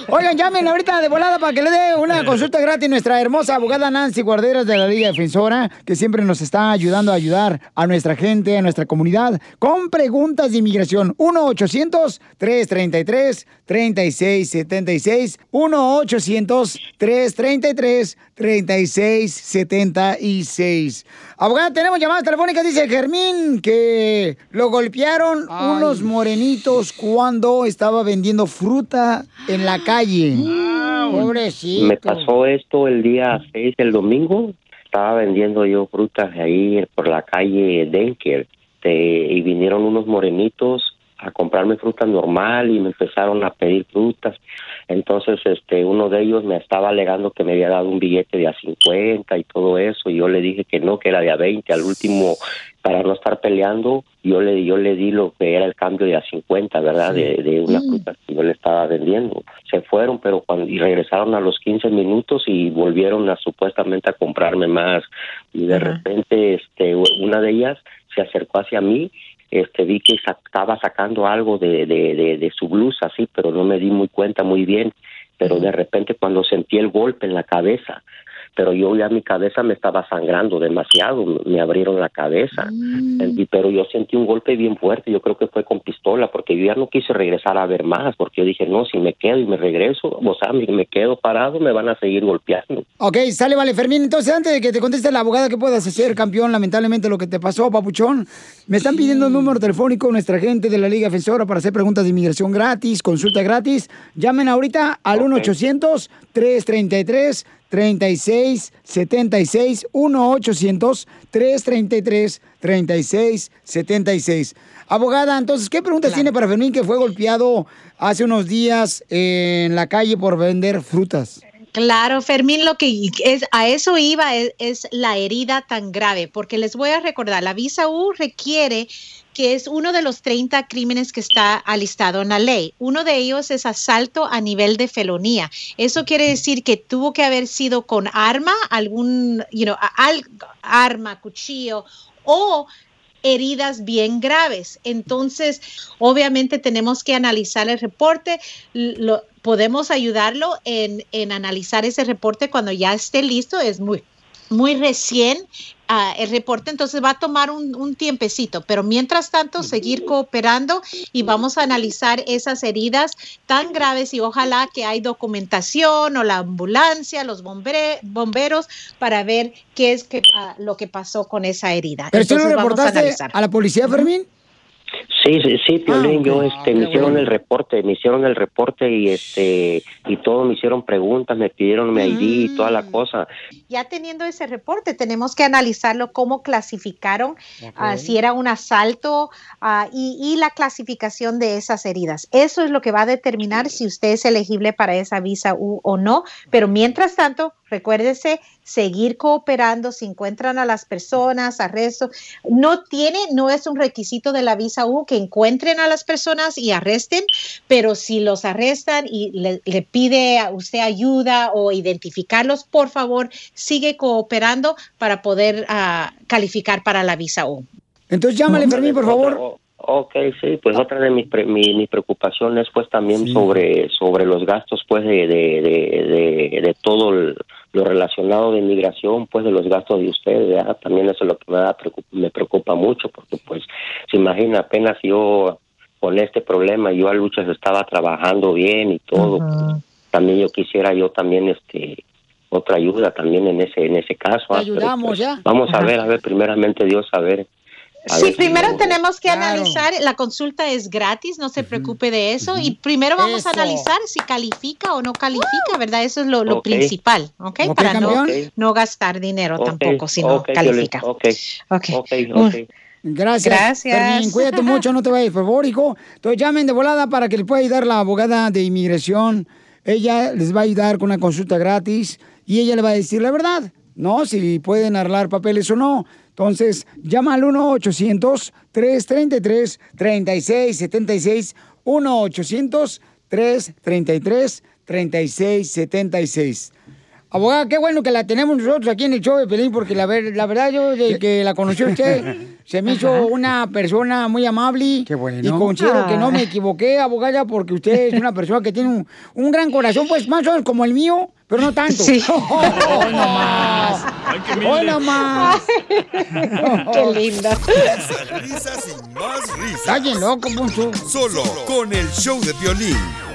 Speaker 4: Oigan, llamen ahorita de volada para que le dé una consulta gratis nuestra hermosa abogada Nancy Guarderas de la Liga Defensora, que siempre nos está ayudando a ayudar a nuestra gente, a nuestra comunidad, con preguntas de inmigración. 1-800-333-3676. 1-800-333-3676. Abogada, tenemos llamadas telefónicas, dice Germín, que lo golpearon unos morenitos cuando estaba vendiendo fruta en la calle. Pobrecito.
Speaker 40: Me pasó esto el día 6 del domingo. Estaba vendiendo yo frutas ahí por la calle Denker este, y vinieron unos morenitos a comprarme fruta normal y me empezaron a pedir frutas. Entonces, este, uno de ellos me estaba alegando que me había dado un billete de a 50 y todo eso, y yo le dije que no, que era de a 20. Al último, para no estar peleando, yo le, yo le di lo que era el cambio de a 50, ¿verdad? De, de una fruta que yo le estaba vendiendo. Se fueron, pero cuando, y regresaron a los 15 minutos y volvieron a supuestamente a comprarme más. Y de repente, este, una de ellas se acercó hacia mí este vi que sa- estaba sacando algo de, de, de, de su blusa, sí, pero no me di muy cuenta muy bien. Pero de repente cuando sentí el golpe en la cabeza, pero yo ya mi cabeza me estaba sangrando demasiado, me- abrieron la cabeza, Y- pero yo sentí un golpe bien fuerte, yo creo que fue con pistola, porque yo ya no quise regresar a ver más, porque yo dije, no, si me quedo y me regreso, o sea, me, me quedo parado, me van a seguir golpeando.
Speaker 4: Ok, sale, vale, Fermín. Entonces, antes de que te conteste la abogada, ¿qué puedas hacer, campeón? Lamentablemente, lo que te pasó, papuchón. Me están pidiendo un número telefónico nuestra gente de la Liga Defensora para hacer preguntas de inmigración gratis, consulta gratis. Llamen ahorita al 1-800-333-3676. 1-800-333-3676. Abogada, entonces, ¿qué preguntas tiene para Fermín que fue golpeado hace unos días en la calle por vender frutas?
Speaker 41: Claro, Fermín, lo que es a eso iba es, es la herida tan grave, porque les voy a recordar, la visa U requiere que es uno de los 30 crímenes que está alistado en la ley. Uno de ellos es asalto a nivel de felonía. Eso quiere decir que tuvo que haber sido con arma, algún, you know, arma, cuchillo o heridas bien graves. Entonces, obviamente tenemos que analizar el reporte. Lo, podemos ayudarlo en, en analizar ese reporte cuando ya esté listo. Es muy, muy recién ah, el reporte, entonces va a tomar un, un tiempecito, pero mientras tanto seguir cooperando y vamos a analizar esas heridas tan graves y ojalá que hay documentación o la ambulancia, los bomberos para ver qué es que, ah, lo que pasó con esa herida.
Speaker 4: ¿Pero
Speaker 41: Entonces, vamos a
Speaker 4: reportaste
Speaker 41: analizar.
Speaker 4: a la policía, Fermín?
Speaker 40: Sí, sí, sí, Piolín,
Speaker 41: ok.
Speaker 40: yo, este, me hicieron el reporte, me hicieron el reporte y, este, y todo, me hicieron preguntas, me pidieron mi ID y toda la cosa.
Speaker 41: ya teniendo ese reporte, tenemos que analizarlo cómo clasificaron, ah, si era un asalto ah, y, y la clasificación de esas heridas. Eso es lo que va a determinar si usted es elegible para esa visa U o no. Pero mientras tanto, recuérdese seguir cooperando si encuentran a las personas, arresto. No tiene, no es un requisito de la visa U que encuentren a las personas y arresten, pero si los arrestan y le, le pide a usted ayuda o identificarlos, por favor, sigue cooperando para poder ah, calificar para la visa U.
Speaker 4: Entonces llámale, Fermín, por favor.
Speaker 40: Ok, sí, pues otra de mis, pre- mi, mis preocupaciones pues también sobre sobre los gastos pues de, de, de, de, de todo el- lo relacionado de inmigración pues de los gastos de ustedes, ¿verdad? también eso es lo que me, da preocup- me preocupa mucho porque pues se imagina apenas yo con este problema yo a luchas estaba trabajando bien y todo, también yo quisiera yo también este otra ayuda también en ese en ese caso.
Speaker 4: Te
Speaker 40: ah, pero,
Speaker 4: ayudamos
Speaker 40: pues,
Speaker 4: ya.
Speaker 40: Vamos a ver, a ver, primeramente Dios, a ver. A
Speaker 41: Sí, primero tenemos que
Speaker 4: Claro.
Speaker 41: analizar, la consulta es gratis, no se preocupe de eso, y primero vamos a
Speaker 4: Eso.
Speaker 41: analizar si califica o no califica, ¿verdad? Eso es lo, lo principal, ¿ok?
Speaker 4: Ok,
Speaker 41: Para no, no gastar dinero
Speaker 40: Ok,
Speaker 41: tampoco si no
Speaker 40: ok,
Speaker 41: califica.
Speaker 40: Ok,
Speaker 41: Ok.
Speaker 40: ok, ok.
Speaker 4: Gracias.
Speaker 41: Gracias.
Speaker 4: Fermín, cuídate mucho, no te vayas, por favor, hijo. Entonces llamen de volada para que les pueda ayudar la abogada de inmigración. Ella les va a ayudar con una consulta gratis y ella le va a decir la verdad, ¿no? Si pueden arreglar papeles o no. Entonces, llama al 1-800-333-3676. 1-800-333-3676. Abogada, qué bueno que la tenemos nosotros aquí en el show de Pelín, porque la, ver- la verdad yo de que la conocí usted, se me hizo una persona muy amable. Qué bueno. Y considero que no me equivoqué, abogada, porque usted es una persona que tiene un, un gran corazón, pues más o menos como el mío, pero no tanto.
Speaker 36: Sí.
Speaker 4: ¡Hoy no más! ¡Hoy no más!
Speaker 36: Qué linda.
Speaker 1: Risas, risas y más risas.
Speaker 4: Está bien loco, Poncho.
Speaker 1: Solo con el show de violín.